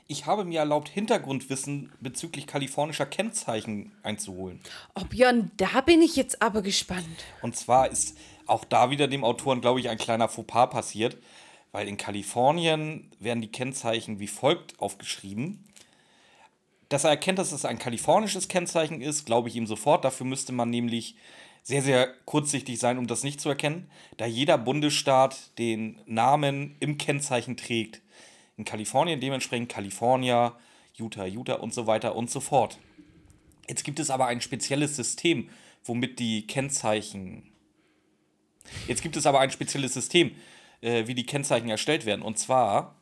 ich habe mir erlaubt, Hintergrundwissen bezüglich kalifornischer Kennzeichen einzuholen. Oh Björn, da bin ich jetzt aber gespannt. Und zwar ist auch da wieder dem Autoren, glaube ich, ein kleiner Fauxpas passiert, weil in Kalifornien werden die Kennzeichen wie folgt aufgeschrieben. Dass er erkennt, dass es ein kalifornisches Kennzeichen ist, glaube ich ihm sofort. Dafür müsste man nämlich sehr, sehr kurzsichtig sein, um das nicht zu erkennen, da jeder Bundesstaat den Namen im Kennzeichen trägt. In Kalifornien dementsprechend California, Utah, Utah und so weiter und so fort. Jetzt gibt es aber ein spezielles System, womit die Kennzeichen. Jetzt gibt es aber ein spezielles System, äh, wie die Kennzeichen erstellt werden. Und zwar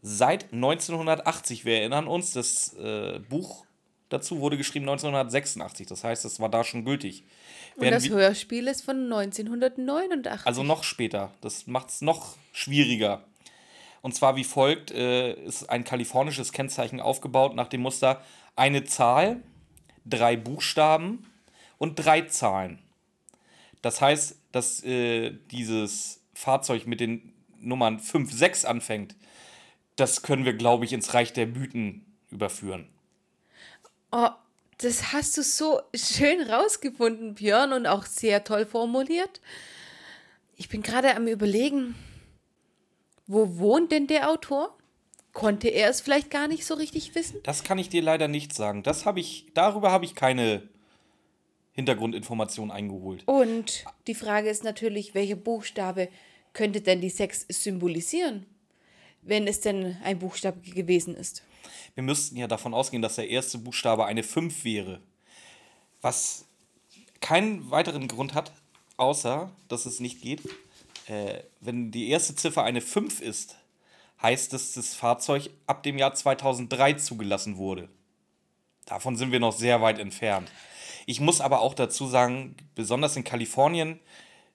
seit 1980. Wir erinnern uns, das äh, Buch dazu wurde geschrieben 1986. Das heißt, es war da schon gültig. Und das Hörspiel ist von 1989. Also noch später. Das macht es noch schwieriger. Und zwar wie folgt: äh, ist ein kalifornisches Kennzeichen aufgebaut nach dem Muster eine Zahl, drei Buchstaben und drei Zahlen. Das heißt, dass äh, dieses Fahrzeug mit den Nummern 5, 6 anfängt, das können wir, glaube ich, ins Reich der Mythen überführen. Oh, das hast du so schön rausgefunden, Björn, und auch sehr toll formuliert. Ich bin gerade am Überlegen, wo wohnt denn der Autor? Konnte er es vielleicht gar nicht so richtig wissen? Das kann ich dir leider nicht sagen. Das habe ich, darüber habe ich keine Hintergrundinformationen eingeholt. Und die Frage ist natürlich, welcher Buchstabe könnte denn die Sex symbolisieren, wenn es denn ein Buchstabe gewesen ist? Wir müssten ja davon ausgehen, dass der erste Buchstabe eine 5 wäre. Was keinen weiteren Grund hat, außer dass es nicht geht. Äh, wenn die erste Ziffer eine 5 ist, heißt es, dass das Fahrzeug ab dem Jahr 2003 zugelassen wurde. Davon sind wir noch sehr weit entfernt. Ich muss aber auch dazu sagen, besonders in Kalifornien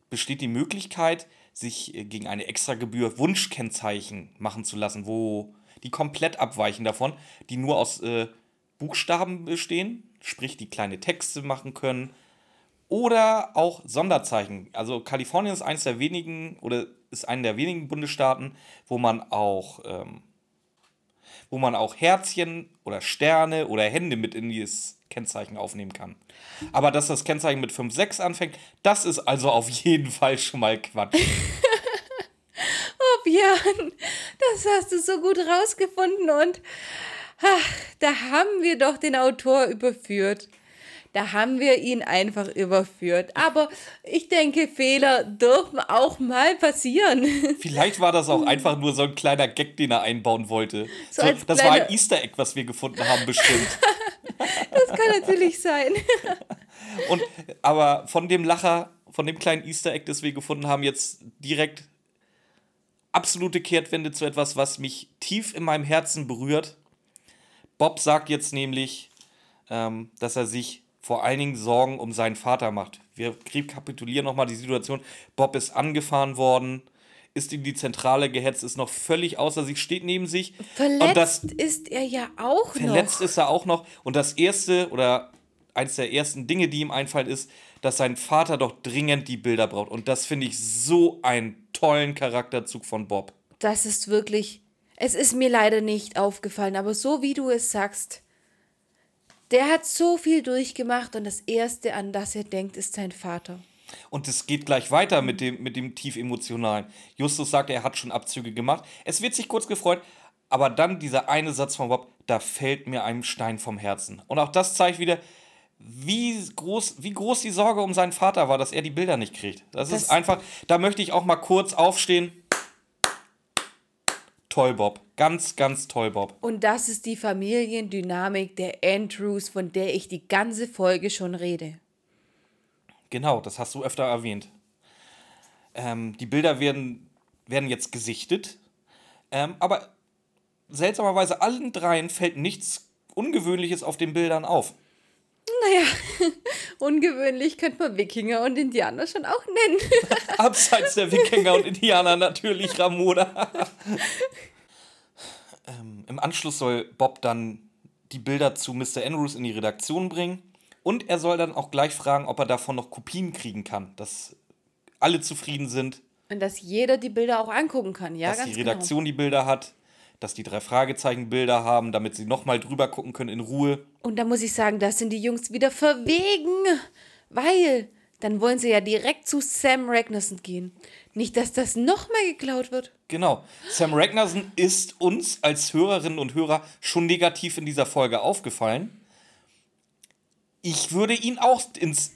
besteht die Möglichkeit, sich äh, gegen eine Extragebühr Wunschkennzeichen machen zu lassen, wo die komplett abweichen davon, die nur aus äh, Buchstaben bestehen, sprich die kleine Texte machen können, oder auch Sonderzeichen. Also Kalifornien ist eines der wenigen oder ist einer der wenigen Bundesstaaten, wo man auch ähm, wo man auch Herzchen oder Sterne oder Hände mit in dieses Kennzeichen aufnehmen kann. Aber dass das Kennzeichen mit 5, 6 anfängt, das ist also auf jeden Fall schon mal Quatsch. oh Björn, das hast du so gut rausgefunden und ach, da haben wir doch den Autor überführt. Da haben wir ihn einfach überführt. Aber ich denke, Fehler dürfen auch mal passieren. Vielleicht war das auch einfach nur so ein kleiner Gag, den er einbauen wollte. So so, das war ein Easter Egg, was wir gefunden haben, bestimmt. das kann natürlich sein. Und, aber von dem Lacher, von dem kleinen Easter Egg, das wir gefunden haben, jetzt direkt absolute Kehrtwende zu etwas, was mich tief in meinem Herzen berührt. Bob sagt jetzt nämlich, ähm, dass er sich vor allen Dingen Sorgen um seinen Vater macht. Wir rekapitulieren nochmal die Situation. Bob ist angefahren worden, ist in die Zentrale gehetzt, ist noch völlig außer sich, steht neben sich. Verletzt das, ist er ja auch verletzt noch. Verletzt ist er auch noch. Und das erste oder eines der ersten Dinge, die ihm einfallen, ist, dass sein Vater doch dringend die Bilder braucht. Und das finde ich so einen tollen Charakterzug von Bob. Das ist wirklich. Es ist mir leider nicht aufgefallen, aber so wie du es sagst, der hat so viel durchgemacht und das Erste, an das er denkt, ist sein Vater. Und es geht gleich weiter mit dem, mit dem tief emotionalen. Justus sagt, er hat schon Abzüge gemacht. Es wird sich kurz gefreut, aber dann dieser eine Satz von Bob, da fällt mir ein Stein vom Herzen. Und auch das zeigt wieder, wie groß, wie groß die Sorge um seinen Vater war, dass er die Bilder nicht kriegt. Das, das ist einfach, da möchte ich auch mal kurz aufstehen toll, Bob. Ganz, ganz toll, Bob. Und das ist die Familiendynamik der Andrews, von der ich die ganze Folge schon rede. Genau, das hast du öfter erwähnt. Ähm, die Bilder werden, werden jetzt gesichtet, ähm, aber seltsamerweise allen dreien fällt nichts Ungewöhnliches auf den Bildern auf. Naja, ungewöhnlich könnte man Wikinger und Indianer schon auch nennen. Abseits der Wikinger und Indianer natürlich Ramona. ähm, Im Anschluss soll Bob dann die Bilder zu Mr. Andrews in die Redaktion bringen. Und er soll dann auch gleich fragen, ob er davon noch Kopien kriegen kann, dass alle zufrieden sind. Und dass jeder die Bilder auch angucken kann, ja, dass die Redaktion genau. die Bilder hat, dass die drei Fragezeichen Bilder haben, damit sie nochmal drüber gucken können in Ruhe. Und da muss ich sagen, da sind die Jungs wieder verwegen, weil dann wollen sie ja direkt zu Sam Ragnarsson gehen. Nicht, dass das nochmal geklaut wird. Genau. Sam Ragnarsson ist uns als Hörerinnen und Hörer schon negativ in dieser Folge aufgefallen. Ich würde ihn auch ins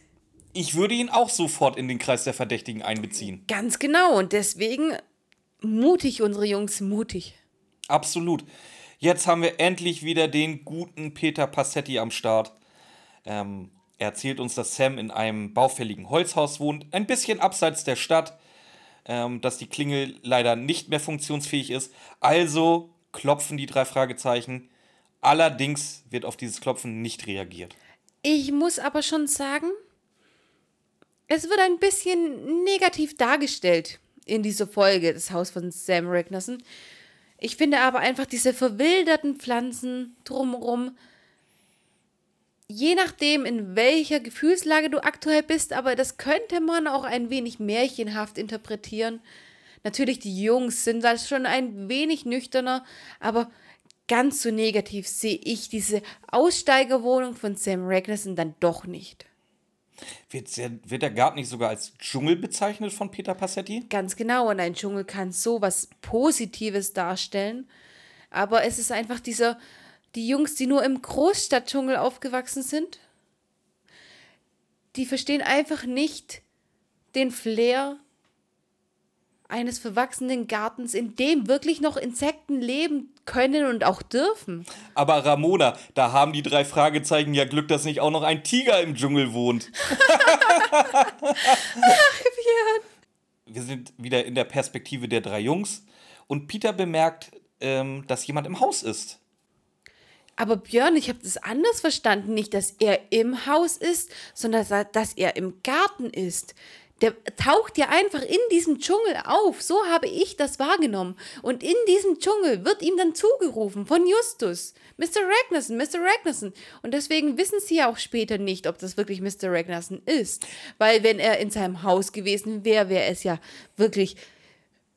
ich würde ihn auch sofort in den Kreis der Verdächtigen einbeziehen. Ganz genau. Und deswegen mutig, unsere Jungs, mutig. Absolut. Jetzt haben wir endlich wieder den guten Peter Passetti am Start. Ähm, er erzählt uns, dass Sam in einem baufälligen Holzhaus wohnt, ein bisschen abseits der Stadt, ähm, dass die Klingel leider nicht mehr funktionsfähig ist. Also klopfen die drei Fragezeichen. Allerdings wird auf dieses Klopfen nicht reagiert. Ich muss aber schon sagen, es wird ein bisschen negativ dargestellt in dieser Folge, das Haus von Sam Ragnarsson. Ich finde aber einfach diese verwilderten Pflanzen drumherum, je nachdem, in welcher Gefühlslage du aktuell bist, aber das könnte man auch ein wenig märchenhaft interpretieren. Natürlich, die Jungs sind da schon ein wenig nüchterner, aber ganz so negativ sehe ich diese Aussteigerwohnung von Sam Ragnarsson dann doch nicht. Wird, der, wird der Garten nicht sogar als Dschungel bezeichnet von Peter Passetti? Ganz genau, und ein Dschungel kann so was Positives darstellen. Aber es ist einfach dieser, die Jungs, die nur im Großstadtdschungel aufgewachsen sind, die verstehen einfach nicht den Flair eines verwachsenen Gartens, in dem wirklich noch Insekten leben können und auch dürfen. Aber Ramona, da haben die drei Fragezeichen ja Glück, dass nicht auch noch ein Tiger im Dschungel wohnt. Ach, Björn. Wir sind wieder in der Perspektive der drei Jungs und Peter bemerkt, ähm, dass jemand im Haus ist. Aber Björn, ich habe das anders verstanden. Nicht, dass er im Haus ist, sondern dass er im Garten ist. Der taucht ja einfach in diesem Dschungel auf. So habe ich das wahrgenommen. Und in diesem Dschungel wird ihm dann zugerufen von Justus. Mr. Ragnarsson, Mr. Ragnarsson. Und deswegen wissen sie ja auch später nicht, ob das wirklich Mr. Ragnarsson ist. Weil wenn er in seinem Haus gewesen wäre, wäre es ja wirklich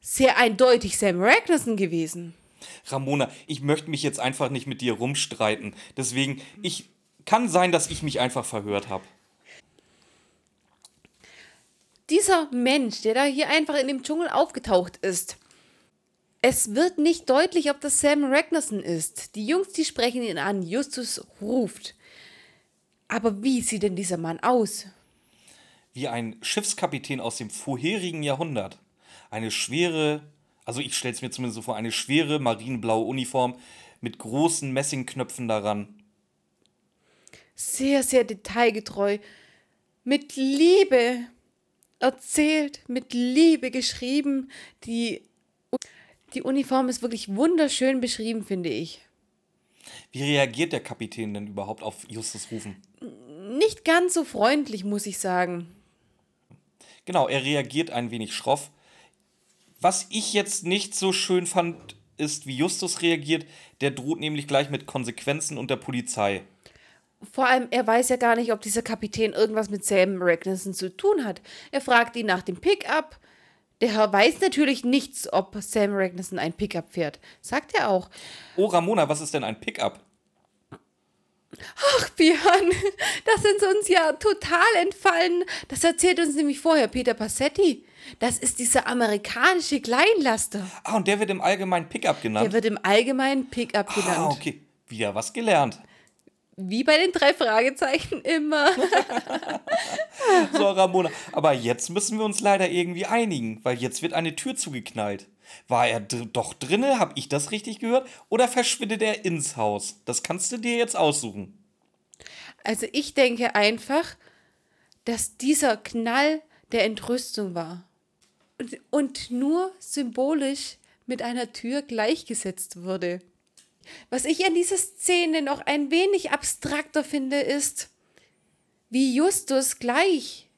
sehr eindeutig Sam Ragnarsson gewesen. Ramona, ich möchte mich jetzt einfach nicht mit dir rumstreiten. Deswegen, ich kann sein, dass ich mich einfach verhört habe dieser Mensch, der da hier einfach in dem Dschungel aufgetaucht ist, es wird nicht deutlich, ob das Sam Ragnarsson ist. Die Jungs, die sprechen ihn an. Justus ruft. Aber wie sieht denn dieser Mann aus? Wie ein Schiffskapitän aus dem vorherigen Jahrhundert. Eine schwere, also ich stelle es mir zumindest so vor, eine schwere marineblaue Uniform mit großen Messingknöpfen daran. Sehr, sehr detailgetreu. Mit Liebe erzählt, mit Liebe geschrieben. Die, die Uniform ist wirklich wunderschön beschrieben, finde ich. Wie reagiert der Kapitän denn überhaupt auf Justus Rufen? Nicht ganz so freundlich, muss ich sagen. Genau, er reagiert ein wenig schroff. Was ich jetzt nicht so schön fand, ist, wie Justus reagiert. Der droht nämlich gleich mit Konsequenzen und der Polizei. Vor allem, er weiß ja gar nicht, ob dieser Kapitän irgendwas mit Sam Ragnarsson zu tun hat. Er fragt ihn nach dem Pickup. Der Herr weiß natürlich nichts, ob Sam Ragnarsson ein Pickup fährt. Sagt er auch. Oh, Ramona, was ist denn ein Pickup? Ach, Björn, das ist uns ja total entfallen. Das erzählt uns nämlich vorher Peter Passetti. Das ist dieser amerikanische Kleinlaster. Ah, und der wird im Allgemeinen Pickup genannt? Der wird im Allgemeinen Pickup ah, genannt. Ah, okay. Wieder was gelernt. Wie bei den drei Fragezeichen immer. so, Ramona. Aber jetzt müssen wir uns leider irgendwie einigen, weil jetzt wird eine Tür zugeknallt. War er doch drinne? Hab ich das richtig gehört? Oder verschwindet er ins Haus? Das kannst du dir jetzt aussuchen. Also ich denke einfach, dass dieser Knall der Entrüstung war. Und, und nur symbolisch mit einer Tür gleichgesetzt wurde. Was ich an dieser Szene noch ein wenig abstrakter finde, ist, wie Justus gleich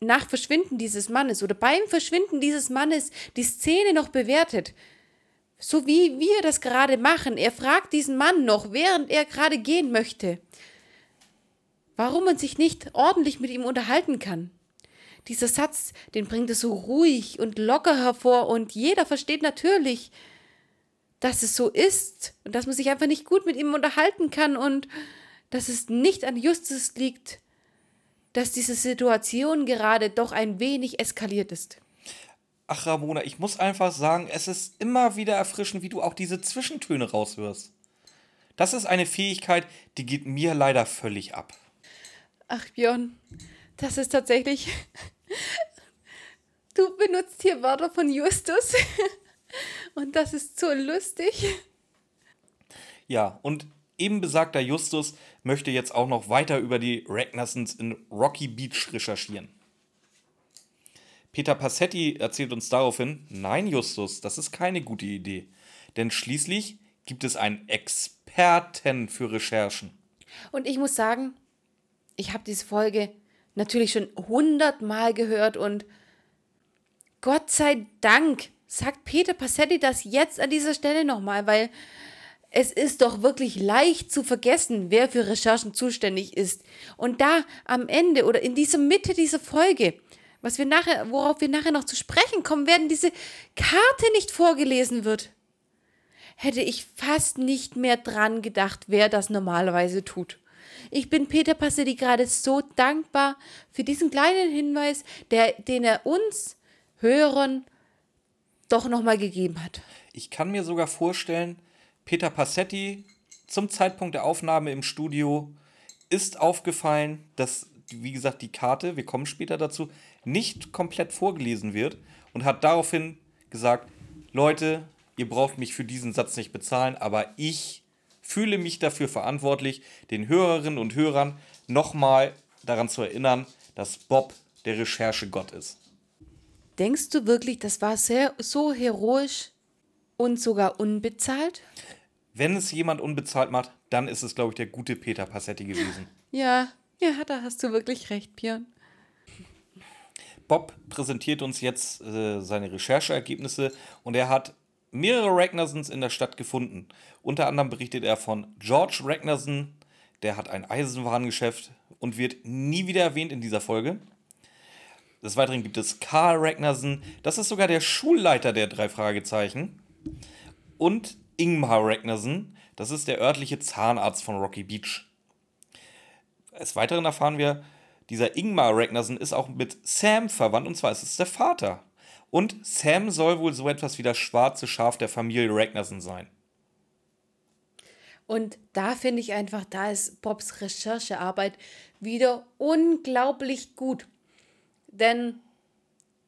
nach Verschwinden dieses Mannes oder beim Verschwinden dieses Mannes die Szene noch bewertet. So wie wir das gerade machen. Er fragt diesen Mann noch, während er gerade gehen möchte, warum man sich nicht ordentlich mit ihm unterhalten kann. Dieser Satz, den bringt er so ruhig und locker hervor und jeder versteht natürlich, dass es so ist und dass man sich einfach nicht gut mit ihm unterhalten kann und dass es nicht an Justus liegt, dass diese Situation gerade doch ein wenig eskaliert ist. Ach, Ramona, ich muss einfach sagen, es ist immer wieder erfrischend, wie du auch diese Zwischentöne raushörst. Das ist eine Fähigkeit, die geht mir leider völlig ab. Ach, Björn, das ist tatsächlich. Du benutzt hier Wörter von Justus. Und das ist so lustig. Ja, und eben besagter Justus möchte jetzt auch noch weiter über die Ragnarsons in Rocky Beach recherchieren. Peter Passetti erzählt uns daraufhin, nein Justus, das ist keine gute Idee, denn schließlich gibt es einen Experten für Recherchen. Und ich muss sagen, ich habe diese Folge natürlich schon hundertmal gehört und Gott sei Dank sagt Peter Passetti das jetzt an dieser Stelle nochmal, weil es ist doch wirklich leicht zu vergessen, wer für Recherchen zuständig ist. Und da am Ende oder in dieser Mitte dieser Folge, was wir nachher, worauf wir nachher noch zu sprechen kommen werden, diese Karte nicht vorgelesen wird, hätte ich fast nicht mehr dran gedacht, wer das normalerweise tut. Ich bin Peter Passetti gerade so dankbar für diesen kleinen Hinweis, der, den er uns Hörern doch nochmal gegeben hat. Ich kann mir sogar vorstellen, Peter Passetti zum Zeitpunkt der Aufnahme im Studio ist aufgefallen, dass, wie gesagt, die Karte, wir kommen später dazu, nicht komplett vorgelesen wird und hat daraufhin gesagt, Leute, ihr braucht mich für diesen Satz nicht bezahlen, aber ich fühle mich dafür verantwortlich, den Hörerinnen und Hörern nochmal daran zu erinnern, dass Bob der Recherchegott ist. Denkst du wirklich, das war sehr, so heroisch und sogar unbezahlt? Wenn es jemand unbezahlt macht, dann ist es, glaube ich, der gute Peter Passetti gewesen. Ja, ja, da hast du wirklich recht, Björn. Bob präsentiert uns jetzt äh, seine Rechercheergebnisse und er hat mehrere Ragnarsons in der Stadt gefunden. Unter anderem berichtet er von George Ragnarson, der hat ein Eisenwarengeschäft und wird nie wieder erwähnt in dieser Folge. Des Weiteren gibt es Karl Ragnarsson, das ist sogar der Schulleiter der drei Fragezeichen. Und Ingmar Ragnarsson, das ist der örtliche Zahnarzt von Rocky Beach. Des Weiteren erfahren wir, dieser Ingmar Ragnarsson ist auch mit Sam verwandt, und zwar ist es der Vater. Und Sam soll wohl so etwas wie das schwarze Schaf der Familie Ragnarsson sein. Und da finde ich einfach, da ist Bobs Recherchearbeit wieder unglaublich gut. Denn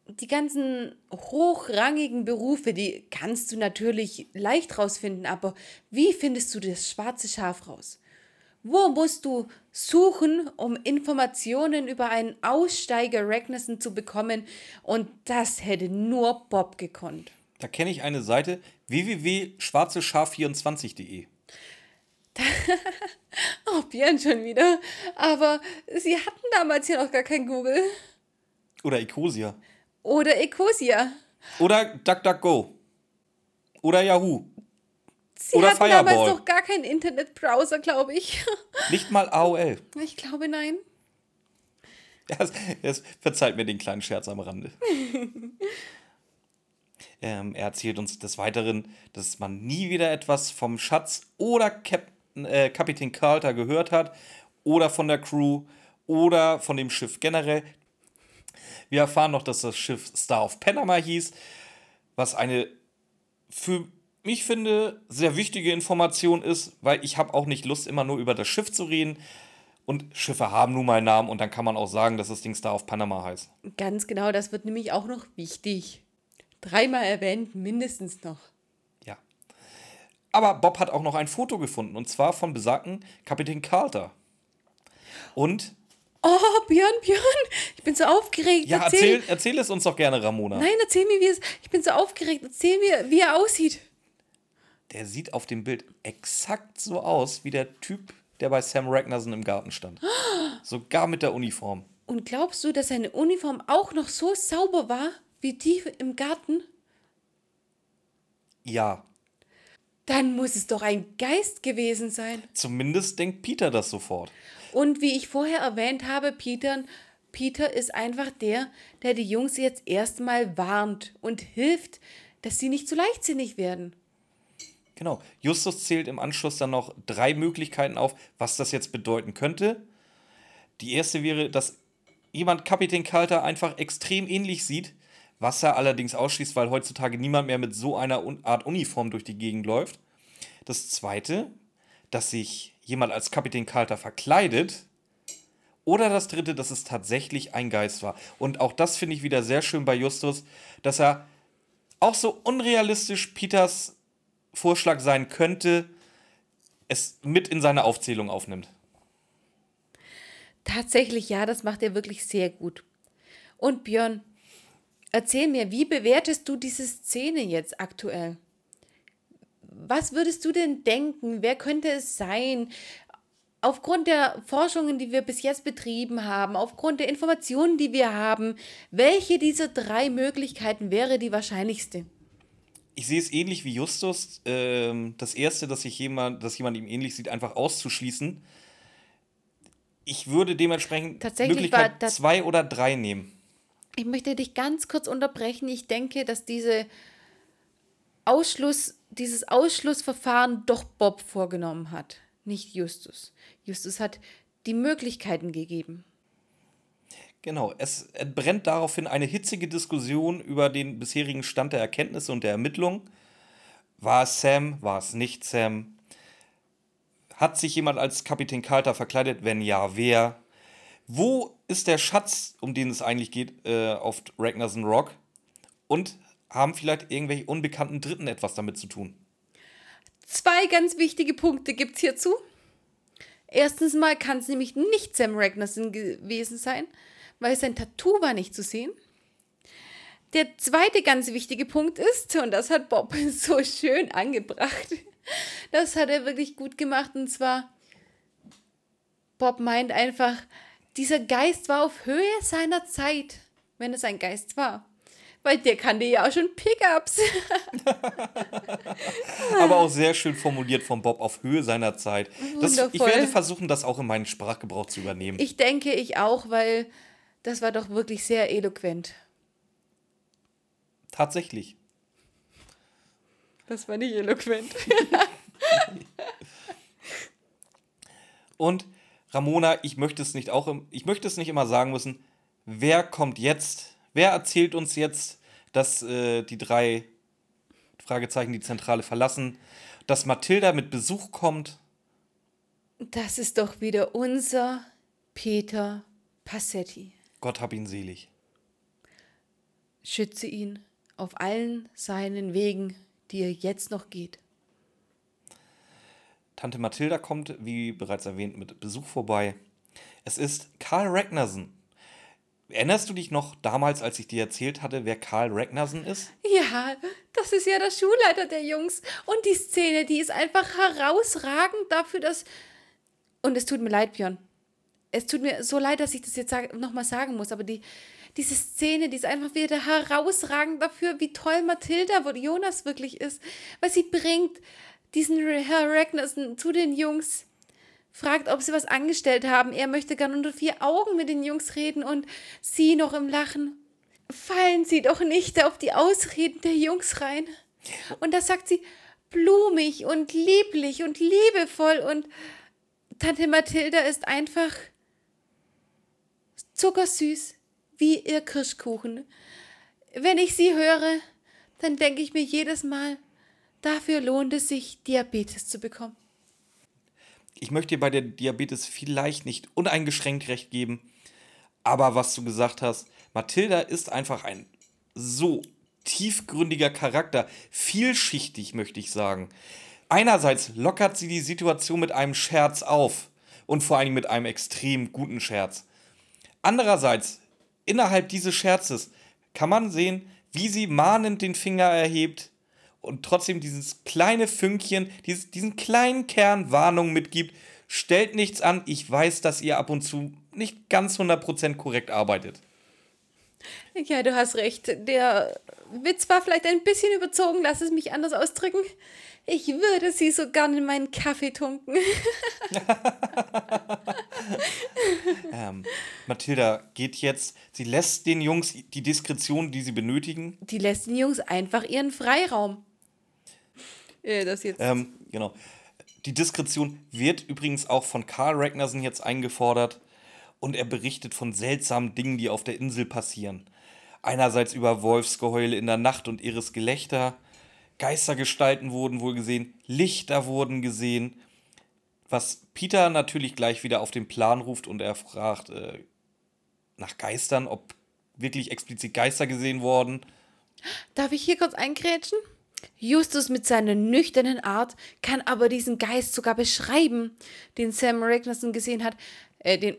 die ganzen hochrangigen Berufe, die kannst du natürlich leicht rausfinden, aber wie findest du das schwarze Schaf raus? Wo musst du suchen, um Informationen über einen Aussteiger Ragnarsson zu bekommen? Und das hätte nur Bob gekonnt. Da kenne ich eine Seite www.schwarzeschaf24.de. oh, Björn schon wieder. Aber sie hatten damals ja noch gar kein Google. Oder Ecosia. Oder Ecosia. Oder DuckDuckGo. Oder Yahoo. Sie Oder hatten Fireball. damals noch gar keinen Internetbrowser, glaube ich. Nicht mal AOL. Ich glaube, nein. Das, das verzeiht mir den kleinen Scherz am Rande. ähm, er erzählt uns des Weiteren, dass man nie wieder etwas vom Schatz oder Captain, äh, Kapitän Carter gehört hat oder von der Crew oder von dem Schiff generell. Wir erfahren noch, dass das Schiff Star of Panama hieß, was eine für mich finde sehr wichtige Information ist, weil ich habe auch nicht Lust, immer nur über das Schiff zu reden. Und Schiffe haben nun mal einen Namen und dann kann man auch sagen, dass das Ding Star of Panama heißt. Ganz genau, das wird nämlich auch noch wichtig. Dreimal erwähnt, mindestens noch. Ja. Aber Bob hat auch noch ein Foto gefunden und zwar von besagten Kapitän Carter. Und Oh, Björn, Björn, ich bin so aufgeregt. ja, erzähl, erzähl es uns doch gerne, Ramona. Nein, erzähl mir, wie es. Ich bin so aufgeregt. Erzähl mir, wie er aussieht. Der sieht auf dem Bild exakt so aus wie der Typ, der bei Sam Ragnarsson im Garten stand. Sogar mit der Uniform. Und glaubst du, dass seine Uniform auch noch so sauber war wie die im Garten? Ja, Dann muss es doch ein Geist gewesen sein. zumindest denkt Peter das sofort. Und wie ich vorher erwähnt habe, Peter, Peter ist einfach der, der die Jungs jetzt erstmal warnt und hilft, dass sie nicht zu leichtsinnig werden. Genau. Justus zählt im Anschluss dann noch drei Möglichkeiten auf, was das jetzt bedeuten könnte. Die erste wäre, dass jemand Kapitän Kalter einfach extrem ähnlich sieht, was er allerdings ausschließt, weil heutzutage niemand mehr mit so einer Art Uniform durch die Gegend läuft. Das zweite, dass sich jemand als Kapitän Kalter verkleidet. Oder das dritte, dass es tatsächlich ein Geist war. Und auch das finde ich wieder sehr schön bei Justus, dass er auch so unrealistisch Peters Vorschlag sein könnte, es mit in seine Aufzählung aufnimmt. Tatsächlich, ja, das macht er wirklich sehr gut. Und Björn, erzähl mir, wie bewertest du diese Szene jetzt aktuell? Was würdest du denn denken? Wer könnte es sein? Aufgrund der Forschungen, die wir bis jetzt betrieben haben, aufgrund der Informationen, die wir haben, welche dieser drei Möglichkeiten wäre die wahrscheinlichste? ich sehe es ähnlich wie Justus. Ähm, das erste, dass sich jemand, dass jemand ihm ähnlich sieht, einfach auszuschließen. Ich würde dementsprechend Möglichkeit zwei oder drei nehmen. Ich möchte dich ganz kurz unterbrechen. Ich denke, dass diese Ausschluss, dieses Ausschlussverfahren doch Bob vorgenommen hat, nicht Justus. Justus hat die Möglichkeiten gegeben. Genau, es brennt daraufhin eine hitzige Diskussion über den bisherigen Stand der Erkenntnisse und der Ermittlungen. War es Sam, war es nicht Sam? Hat sich jemand als Kapitän Carter verkleidet? Wenn ja, wer? Wo ist der Schatz, um den es eigentlich geht, äh, auf Ragnarsson Rock? Und haben vielleicht irgendwelche unbekannten Dritten etwas damit zu tun? Zwei ganz wichtige Punkte gibt es hierzu. Erstens mal kann es nämlich nicht Sam Ragnarsson gewesen sein weil sein Tattoo war nicht zu sehen. Der zweite ganz wichtige Punkt ist, und das hat Bob so schön angebracht, das hat er wirklich gut gemacht, und zwar, Bob meint einfach, dieser Geist war auf Höhe seiner Zeit, wenn es ein Geist war. Weil der kannte ja auch schon Pickups. Aber auch sehr schön formuliert von Bob auf Höhe seiner Zeit. Das, ich werde versuchen, das auch in meinen Sprachgebrauch zu übernehmen. Ich denke, ich auch, weil das war doch wirklich sehr eloquent. Tatsächlich. Das war nicht eloquent. Und Ramona, ich möchte es nicht auch, ich möchte es nicht immer sagen müssen. Wer kommt jetzt? Wer erzählt uns jetzt, dass äh, die drei Fragezeichen die Zentrale verlassen, dass Mathilda mit Besuch kommt? Das ist doch wieder unser Peter Passetti. Gott hab ihn selig. Schütze ihn auf allen seinen Wegen, die er jetzt noch geht. Tante Mathilda kommt, wie bereits erwähnt, mit Besuch vorbei. Es ist Karl Ragnarsson. Erinnerst du dich noch damals, als ich dir erzählt hatte, wer Karl Ragnarsson ist? Ja, das ist ja der Schulleiter der Jungs. Und die Szene, die ist einfach herausragend dafür, dass. Und es tut mir leid, Björn es tut mir so leid, dass ich das jetzt nochmal sagen muss, aber die, diese Szene, die ist einfach wieder herausragend dafür, wie toll Mathilda, wo Jonas wirklich ist, weil sie bringt diesen Herr Ragnarsson zu den Jungs, fragt, ob sie was angestellt haben. Er möchte gern unter vier Augen mit den Jungs reden und sie noch im Lachen. Fallen Sie doch nicht auf die Ausreden der Jungs rein. Und da sagt sie blumig und lieblich und liebevoll und Tante Mathilda ist einfach zuckersüß wie ihr Kirschkuchen. Wenn ich sie höre, dann denke ich mir jedes Mal, dafür lohnt es sich, Diabetes zu bekommen. Ich möchte dir bei der Diabetes vielleicht nicht uneingeschränkt recht geben, aber was du gesagt hast, Mathilda ist einfach ein so tiefgründiger Charakter, vielschichtig möchte ich sagen. Einerseits lockert sie die Situation mit einem Scherz auf und vor allem mit einem extrem guten Scherz. Andererseits, innerhalb dieses Scherzes kann man sehen, wie sie mahnend den Finger erhebt und trotzdem dieses kleine Fünkchen, dieses, diesen kleinen Kern Warnung mitgibt. Stellt nichts an, ich weiß, dass ihr ab und zu nicht ganz 100% korrekt arbeitet. Ja, du hast recht. Der Witz war vielleicht ein bisschen überzogen, lass es mich anders ausdrücken. Ich würde sie so gern in meinen Kaffee tunken. ähm, Mathilda geht jetzt, sie lässt den Jungs die Diskretion, die sie benötigen. Die lässt den Jungs einfach ihren Freiraum. Das jetzt. Ähm, genau. Die Diskretion wird übrigens auch von Karl Ragnarsson jetzt eingefordert und er berichtet von seltsamen Dingen, die auf der Insel passieren. Einerseits über Wolfsgeheule in der Nacht und ihres Gelächter, Geistergestalten wurden wohl gesehen, Lichter wurden gesehen, was Peter natürlich gleich wieder auf den Plan ruft und er fragt äh, nach Geistern, ob wirklich explizit Geister gesehen wurden. Darf ich hier kurz eingrätschen? Justus mit seiner nüchternen Art kann aber diesen Geist sogar beschreiben, den Sam Ragnarsson gesehen hat, äh, den,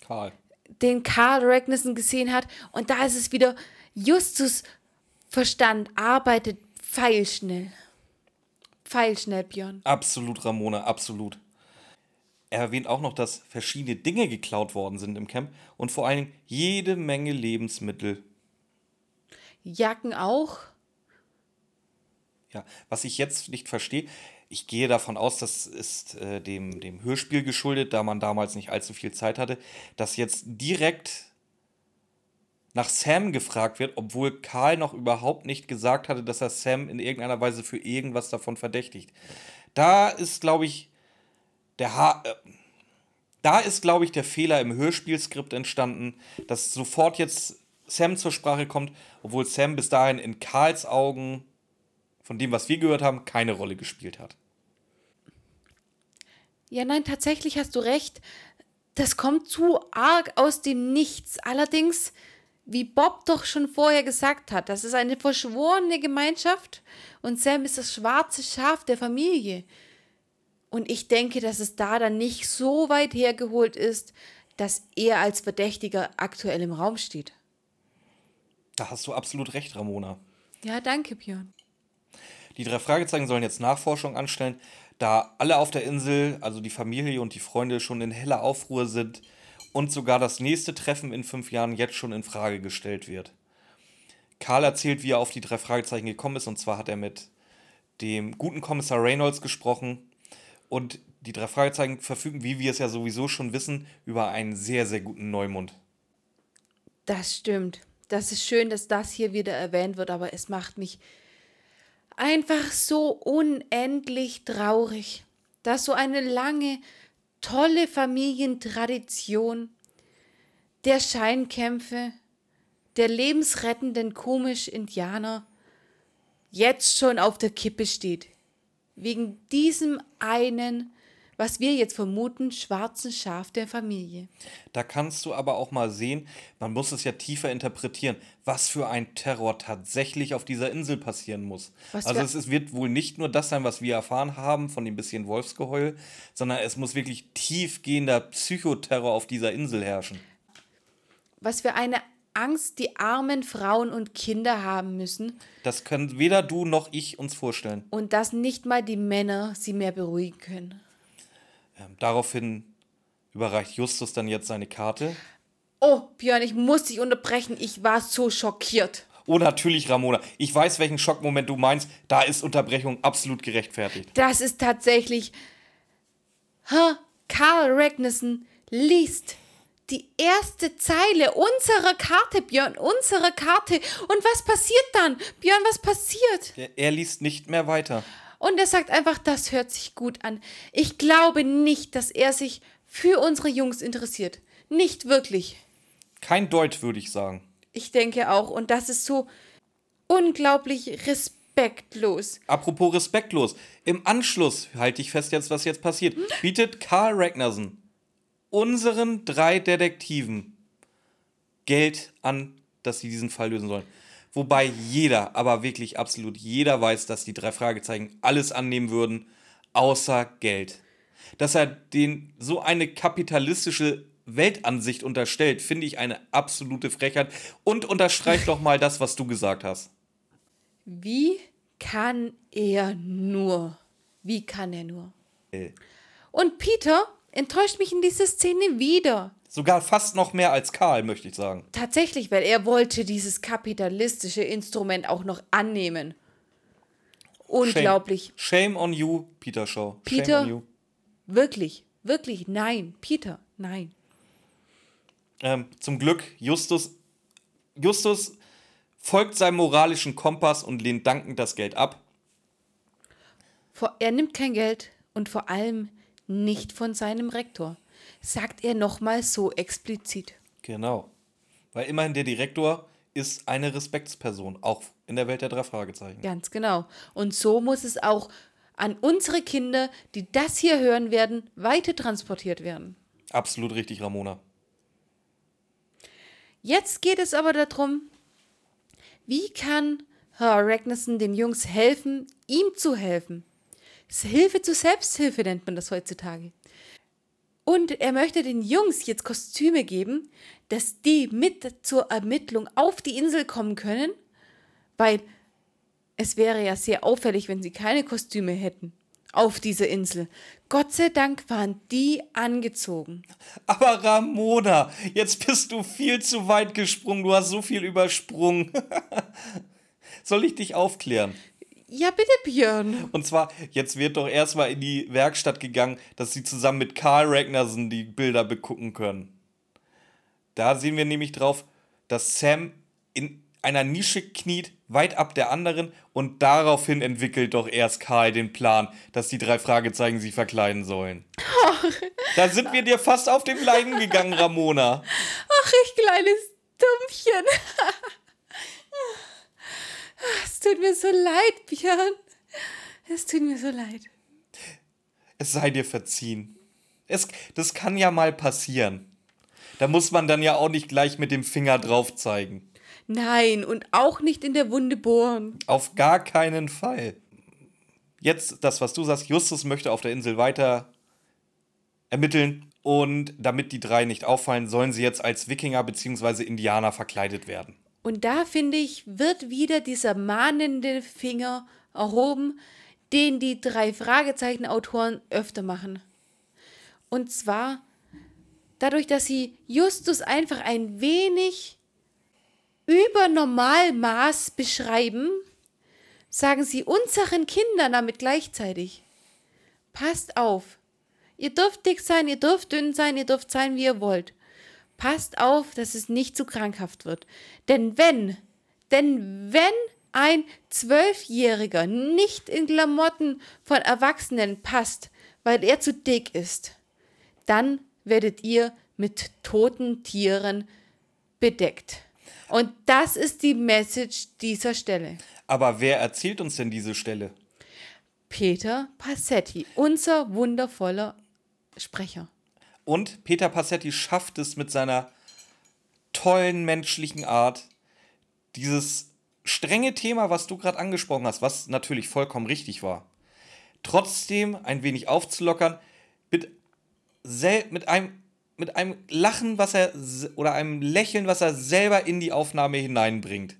Karl. den Carl Ragnarsson gesehen hat. Und da ist es wieder, Justus Verstand arbeitet pfeilschnell. Pfeilschnell, Björn. Absolut, Ramona, absolut. Er erwähnt auch noch, dass verschiedene Dinge geklaut worden sind im Camp und vor allen Dingen jede Menge Lebensmittel. Jacken auch. Ja, was ich jetzt nicht verstehe, ich gehe davon aus, das ist äh, dem, dem Hörspiel geschuldet, da man damals nicht allzu viel Zeit hatte, dass jetzt direkt nach Sam gefragt wird, obwohl Karl noch überhaupt nicht gesagt hatte, dass er Sam in irgendeiner Weise für irgendwas davon verdächtigt. Da ist, glaube ich, der ha äh, da ist, glaube ich, der Fehler im Hörspielskript entstanden, dass sofort jetzt Sam zur Sprache kommt, obwohl Sam bis dahin in Karls Augen, von dem, was wir gehört haben, keine Rolle gespielt hat. Ja, nein, tatsächlich hast du recht. Das kommt zu arg aus dem Nichts. Allerdings, wie Bob doch schon vorher gesagt hat, das ist eine verschworene Gemeinschaft und Sam ist das schwarze Schaf der Familie. Und ich denke, dass es da dann nicht so weit hergeholt ist, dass er als Verdächtiger aktuell im Raum steht. Da hast du absolut recht, Ramona. Ja, danke, Björn. Die drei Fragezeichen sollen jetzt Nachforschung anstellen, da alle auf der Insel, also die Familie und die Freunde, schon in heller Aufruhr sind und sogar das nächste Treffen in fünf Jahren jetzt schon in Frage gestellt wird. Karl erzählt, wie er auf die drei Fragezeichen gekommen ist, und zwar hat er mit dem guten Kommissar Reynolds gesprochen und die drei Fragezeichen verfügen, wie wir es ja sowieso schon wissen, über einen sehr, sehr guten Neumund. Das stimmt. Das ist schön, dass das hier wieder erwähnt wird, aber es macht mich einfach so unendlich traurig, dass so eine lange, tolle Familientradition der Scheinkämpfe, der lebensrettenden komisch-Indianer jetzt schon auf der Kippe steht. Wegen diesem einen, was wir jetzt vermuten, schwarzen Schaf der Familie. Da kannst du aber auch mal sehen, man muss es ja tiefer interpretieren, was für ein Terror tatsächlich auf dieser Insel passieren muss. Was also es, es wird wohl nicht nur das sein, was wir erfahren haben von dem bisschen Wolfsgeheul, sondern es muss wirklich tiefgehender Psychoterror auf dieser Insel herrschen. Was für eine Angst die armen Frauen und Kinder haben müssen Das können weder du noch ich uns vorstellen. und dass nicht mal die Männer sie mehr beruhigen können. Ähm, daraufhin überreicht Justus dann jetzt seine Karte. Oh, Björn, ich muss dich unterbrechen. Ich war so schockiert. Oh, natürlich, Ramona. Ich weiß, welchen Schockmoment du meinst. Da ist Unterbrechung absolut gerechtfertigt. Das ist tatsächlich. Ha, Karl Ragnarsson liest die erste Zeile unserer Karte, Björn, unserer Karte. Und was passiert dann? Björn, was passiert? Er, er liest nicht mehr weiter. Und er sagt einfach, das hört sich gut an. Ich glaube nicht, dass er sich für unsere Jungs interessiert. Nicht wirklich. Kein Deut, würde ich sagen. Ich denke auch. Und das ist so unglaublich respektlos. Apropos respektlos. Im Anschluss, halte ich fest jetzt, was jetzt passiert, bietet Karl Ragnarsson unseren drei Detektiven Geld an, dass sie diesen Fall lösen sollen. Wobei jeder, aber wirklich absolut jeder weiß, dass die drei Fragezeichen alles annehmen würden, außer Geld. Dass er den so eine kapitalistische Weltansicht unterstellt, finde ich eine absolute Frechheit und unterstreicht doch mal das, was du gesagt hast. Wie kann er nur? Wie kann er nur? Äh, Und Peter enttäuscht mich in dieser Szene wieder. Sogar fast noch mehr als Karl, möchte ich sagen. Tatsächlich, weil er wollte dieses kapitalistische Instrument auch noch annehmen. Unglaublich. Shame, Shame on you, Peter Shaw. Peter? Shame on you. Wirklich, wirklich, nein. Peter, nein. Ähm, zum Glück, Justus, Justus folgt seinem moralischen Kompass und lehnt dankend das Geld ab. Vor- Er nimmt kein Geld und vor allem nicht von seinem Rektor, sagt er nochmal so explizit. Genau. Weil immerhin der Direktor ist eine Respektsperson, auch in der Welt der drei Fragezeichen. Ganz genau. Und so muss es auch an unsere Kinder, die das hier hören werden, weiter transportiert werden. Absolut richtig, Ramona. Jetzt geht es aber darum, wie kann Herr Ragnarsson den Jungs helfen, ihm zu helfen. Hilfe zur Selbsthilfe nennt man das heutzutage. Und er möchte den Jungs jetzt Kostüme geben, dass die mit zur Ermittlung auf die Insel kommen können, weil es wäre ja sehr auffällig, wenn sie keine Kostüme hätten auf dieser Insel. Gott sei Dank waren die angezogen. Aber Ramona, jetzt bist du viel zu weit gesprungen. Du hast so viel übersprungen. Soll ich dich aufklären? Ja, bitte, Björn. Und zwar, jetzt wird doch erstmal in die Werkstatt gegangen, dass sie zusammen mit Karl Ragnarsson die Bilder begucken können. Da sehen wir nämlich drauf, dass Sam in einer Nische kniet, weit ab der anderen, und daraufhin entwickelt doch erst Karl den Plan, dass die drei Fragezeichen sie verkleiden sollen. Da sind wir dir fast auf den Leiden gegangen, Ramona. Ach, ich kleines Dummchen. Es tut mir so leid, Björn. Es tut mir so leid. Es sei dir verziehen. Es, das kann ja mal passieren. Da muss man dann ja auch nicht gleich mit dem Finger drauf zeigen. Nein, und auch nicht in der Wunde bohren. Auf gar keinen Fall. Jetzt das, was du sagst, Justus möchte auf der Insel weiter ermitteln und damit die drei nicht auffallen, sollen sie jetzt als Wikinger bzw. Indianer verkleidet werden. Und da finde ich, wird wieder dieser mahnende Finger erhoben, den die drei Fragezeichen-Autoren öfter machen. Und zwar dadurch, dass sie Justus einfach ein wenig über Normalmaß beschreiben, sagen sie unseren Kindern damit gleichzeitig. Passt auf. Ihr dürft dick sein, ihr dürft dünn sein, ihr dürft sein, wie ihr wollt. Passt auf, dass es nicht zu krankhaft wird. Denn wenn, denn wenn ein Zwölfjähriger nicht in Klamotten von Erwachsenen passt, weil er zu dick ist, dann werdet ihr mit toten Tieren bedeckt. Und das ist die Message dieser Stelle. Aber wer erzählt uns denn diese Stelle? Peter Passetti, unser wundervoller Sprecher. Und Peter Passetti schafft es mit seiner tollen menschlichen Art, dieses strenge Thema, was du gerade angesprochen hast, was natürlich vollkommen richtig war, trotzdem ein wenig aufzulockern, mit, mit einem mit einem Lachen, was er oder einem Lächeln, was er selber in die Aufnahme hineinbringt.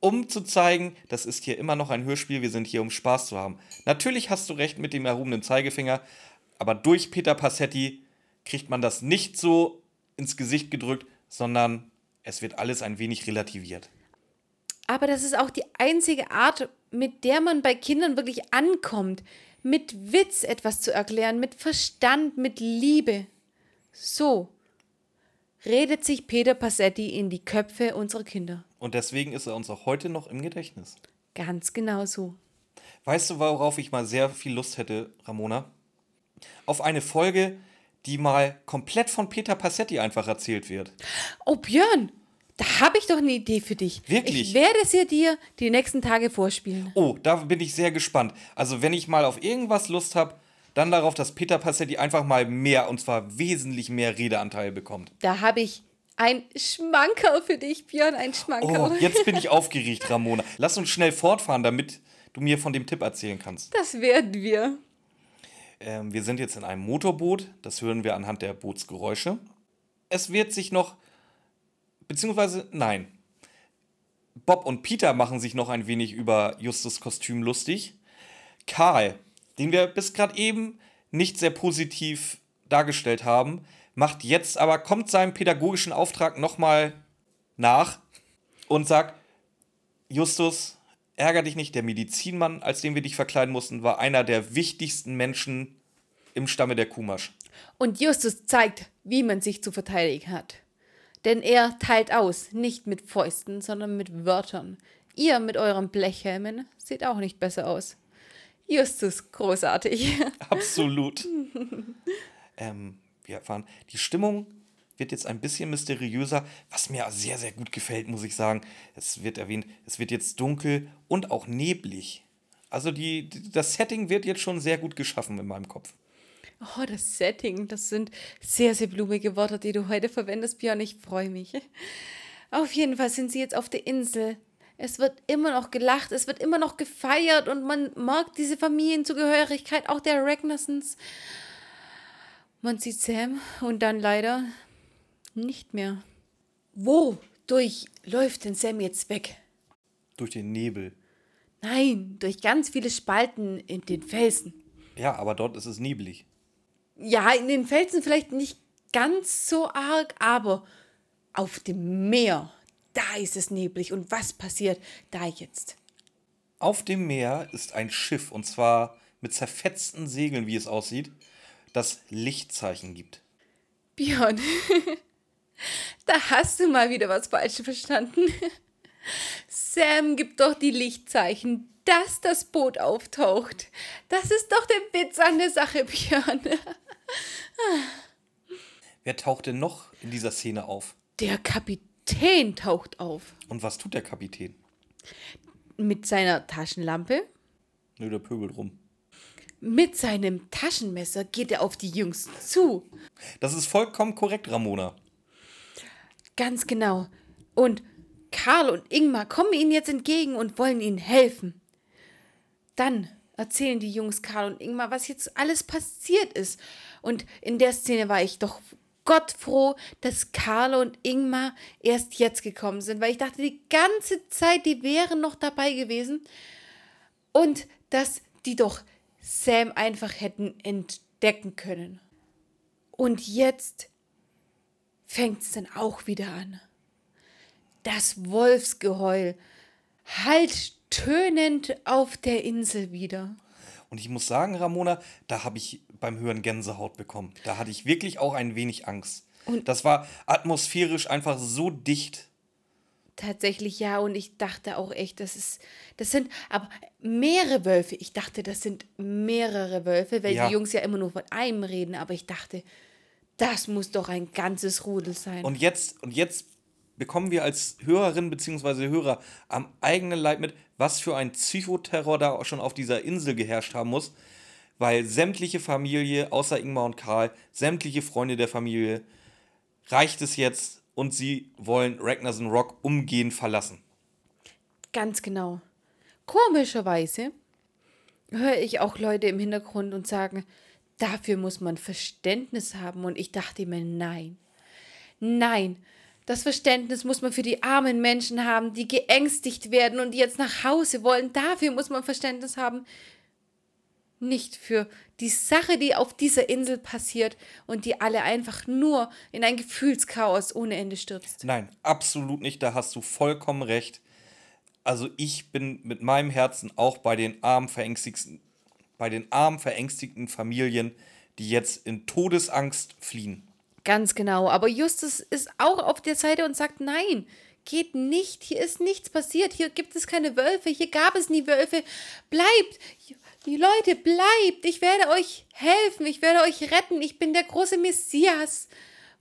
Um zu zeigen, das ist hier immer noch ein Hörspiel, wir sind hier, um Spaß zu haben. Natürlich hast du recht mit dem erhobenen Zeigefinger, aber durch Peter Passetti kriegt man das nicht so ins Gesicht gedrückt, sondern es wird alles ein wenig relativiert. Aber das ist auch die einzige Art, mit der man bei Kindern wirklich ankommt, mit Witz etwas zu erklären, mit Verstand, mit Liebe. So redet sich Peter Passetti in die Köpfe unserer Kinder. Und deswegen ist er uns auch heute noch im Gedächtnis. Ganz genau so. Weißt du, worauf ich mal sehr viel Lust hätte, Ramona? Auf eine Folge, die mal komplett von Peter Passetti einfach erzählt wird. Oh, Björn, da habe ich doch eine Idee für dich. Wirklich? Ich werde es dir die nächsten Tage vorspielen. Oh, da bin ich sehr gespannt. Also, wenn ich mal auf irgendwas Lust habe, dann darauf, dass Peter Passetti einfach mal mehr, und zwar wesentlich mehr Redeanteil bekommt. Da habe ich ein Schmankerl für dich, Björn, ein Schmankerl. Oh, jetzt bin ich aufgeregt, Ramona. Lass uns schnell fortfahren, damit du mir von dem Tipp erzählen kannst. Das werden wir. Ähm, wir sind jetzt in einem Motorboot, das hören wir anhand der Bootsgeräusche. Es wird sich noch, beziehungsweise nein, Bob und Peter machen sich noch ein wenig über Justus Kostüm lustig. Karl, den wir bis gerade eben nicht sehr positiv dargestellt haben, macht jetzt aber, kommt seinem pädagogischen Auftrag nochmal nach und sagt, Justus, ärger dich nicht, der Medizinmann, als den wir dich verkleiden mussten, war einer der wichtigsten Menschen im Stamme der Kumasch. Und Justus zeigt, wie man sich zu verteidigen hat. Denn er teilt aus, nicht mit Fäusten, sondern mit Wörtern. Ihr mit euren Blechhelmen seht auch nicht besser aus. Justus, großartig. Absolut. ähm, wir erfahren, die Stimmung wird jetzt ein bisschen mysteriöser, was mir sehr, sehr gut gefällt, muss ich sagen. Es wird erwähnt, es wird jetzt dunkel und auch neblig. Also die, das Setting wird jetzt schon sehr gut geschaffen in meinem Kopf. Oh, das Setting, das sind sehr, sehr blumige Worte, die du heute verwendest, Björn. Ich freue mich. Auf jeden Fall sind sie jetzt auf der Insel. Es wird immer noch gelacht, es wird immer noch gefeiert und man mag diese Familienzugehörigkeit, auch der Ragnarsons. Man sieht Sam und dann leider nicht mehr. Wodurch läuft denn Sam jetzt weg? Durch den Nebel. Nein, durch ganz viele Spalten in den Felsen. Ja, aber dort ist es neblig. Ja, in den Felsen vielleicht nicht ganz so arg, aber auf dem Meer, da ist es neblig. Und was passiert da jetzt? Auf dem Meer ist ein Schiff, und zwar mit zerfetzten Segeln, wie es aussieht, das Lichtzeichen gibt. Björn, da hast du mal wieder was falsch verstanden. Sam gibt doch die Lichtzeichen, dass das Boot auftaucht. Das ist doch der Witz an der Sache, Björn. Wer taucht denn noch in dieser Szene auf? Der Kapitän taucht auf. Und was tut der Kapitän? Mit seiner Taschenlampe, Nö, der pöbelt rum. mit seinem Taschenmesser geht er auf die Jungs zu. Das ist vollkommen korrekt, Ramona. Ganz genau. Und Karl und Ingmar kommen ihnen jetzt entgegen und wollen ihnen helfen. Dann erzählen die Jungs Karl und Ingmar, was jetzt alles passiert ist. Und in der Szene war ich doch Gott froh, dass Karl und Ingmar erst jetzt gekommen sind, weil ich dachte, die ganze Zeit, die wären noch dabei gewesen. Und dass die doch Sam einfach hätten entdecken können. Und jetzt fängt es dann auch wieder an. Das Wolfsgeheul hallt tönend auf der Insel wieder. Und ich muss sagen, Ramona, da habe ich beim Hören Gänsehaut bekommen. Da hatte ich wirklich auch ein wenig Angst. Und- das war atmosphärisch einfach so dicht. Tatsächlich ja, und ich dachte auch echt, das ist, das sind aber mehrere Wölfe. Ich dachte, das sind mehrere Wölfe, weil Ja. die Jungs ja immer nur von einem reden, aber ich dachte, das muss doch ein ganzes Rudel sein. Und jetzt, und jetzt bekommen wir als Hörerin bzw. Hörer am eigenen Leib mit, was für ein Psychoterror da schon auf dieser Insel geherrscht haben muss, weil sämtliche Familie, außer Ingmar und Karl, sämtliche Freunde der Familie, reicht es jetzt und sie wollen Ragnarsson Rock umgehend verlassen. Ganz genau. Komischerweise höre ich auch Leute im Hintergrund und sagen, dafür muss man Verständnis haben. Und ich dachte mir, nein. Nein. Das Verständnis muss man für die armen Menschen haben, die geängstigt werden und die jetzt nach Hause wollen. Dafür muss man Verständnis haben. Nicht für die Sache, die auf dieser Insel passiert und die alle einfach nur in ein Gefühlschaos ohne Ende stürzt. Nein, absolut nicht, da hast du vollkommen recht. Also ich bin mit meinem Herzen auch bei den armen, verängstigten, bei den armen, verängstigten Familien, die jetzt in Todesangst fliehen. Ganz genau. Aber Justus ist auch auf der Seite und sagt, nein, geht nicht. Hier ist nichts passiert. Hier gibt es keine Wölfe. Hier gab es nie Wölfe. Bleibt. Die Leute, bleibt. Ich werde euch helfen. Ich werde euch retten. Ich bin der große Messias.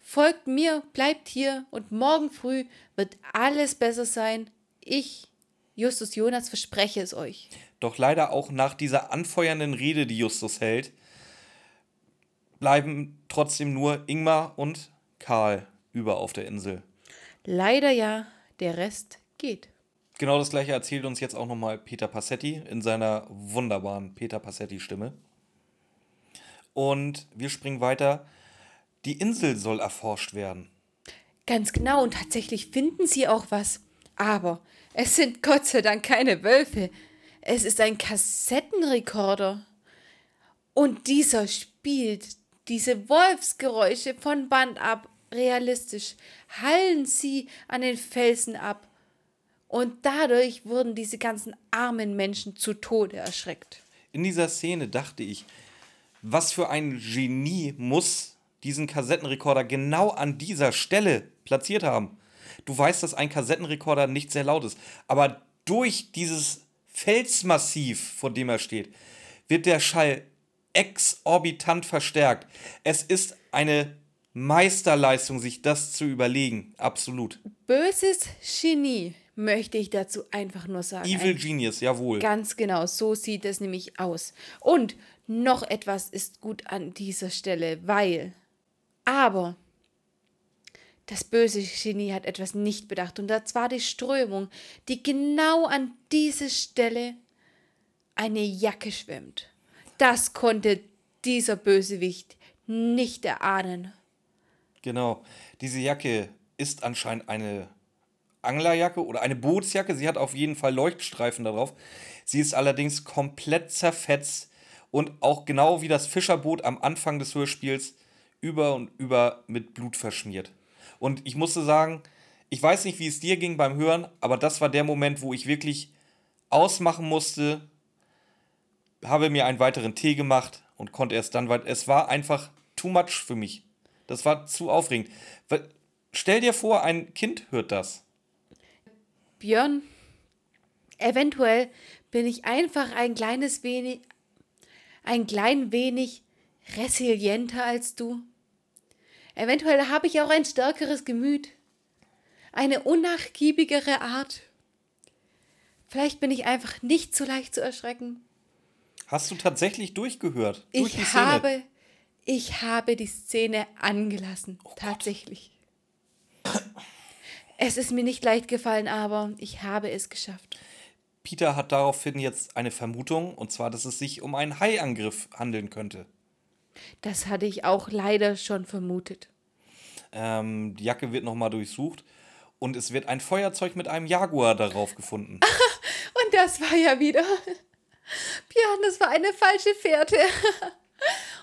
Folgt mir, bleibt hier und morgen früh wird alles besser sein. Ich, Justus Jonas, verspreche es euch. Doch leider auch nach dieser anfeuernden Rede, die Justus hält, bleiben trotzdem nur Ingmar und Karl über auf der Insel. Leider ja, der Rest geht. Genau das gleiche erzählt uns jetzt auch nochmal Peter Passetti in seiner wunderbaren Peter Passetti-Stimme. Und wir springen weiter. Die Insel soll erforscht werden. Ganz genau, und tatsächlich finden sie auch was. Aber es sind Gott sei Dank keine Wölfe. Es ist ein Kassettenrekorder. Und dieser spielt diese Wolfsgeräusche von Band ab realistisch. Hallen sie an den Felsen ab. Und dadurch wurden diese ganzen armen Menschen zu Tode erschreckt. In dieser Szene dachte ich, was für ein Genie muss diesen Kassettenrekorder genau an dieser Stelle platziert haben. Du weißt, dass ein Kassettenrekorder nicht sehr laut ist, aber durch dieses Felsmassiv, vor dem er steht, wird der Schall exorbitant verstärkt. Es ist eine Meisterleistung, sich das zu überlegen. Absolut. Böses Genie, möchte ich dazu einfach nur sagen. Evil Ein Genius, jawohl. Ganz genau, so sieht es nämlich aus. Und noch etwas ist gut an dieser Stelle, weil. Aber das böse Genie hat etwas nicht bedacht. Und das war die Strömung, die genau an diese Stelle eine Jacke schwimmt. Das konnte dieser Bösewicht nicht erahnen. Genau. Diese Jacke ist anscheinend eine Anglerjacke oder eine Bootsjacke. Sie hat auf jeden Fall Leuchtstreifen darauf. Sie ist allerdings komplett zerfetzt und auch genau wie das Fischerboot am Anfang des Hörspiels über und über mit Blut verschmiert. Und ich musste sagen, ich weiß nicht, wie es dir ging beim Hören, aber das war der Moment, wo ich wirklich ausmachen musste, habe mir einen weiteren Tee gemacht und konnte erst dann weiter. Es war einfach too much für mich. Das war zu aufregend. Stell dir vor, ein Kind hört das. Björn, eventuell bin ich einfach ein kleines wenig, ein klein wenig resilienter als du. Eventuell habe ich auch ein stärkeres Gemüt, eine unnachgiebigere Art. Vielleicht bin ich einfach nicht so leicht zu erschrecken. Hast du tatsächlich durchgehört? Durch Ich habe, ich habe die Szene angelassen, tatsächlich. Es ist mir nicht leicht gefallen, aber ich habe es geschafft. Peter hat daraufhin jetzt eine Vermutung, und zwar, dass es sich um einen Haiangriff handeln könnte. Das hatte ich auch leider schon vermutet. Ähm, die Jacke wird nochmal durchsucht und es wird ein Feuerzeug mit einem Jaguar darauf gefunden. Und das war ja wieder. Björn, das war eine falsche Fährte.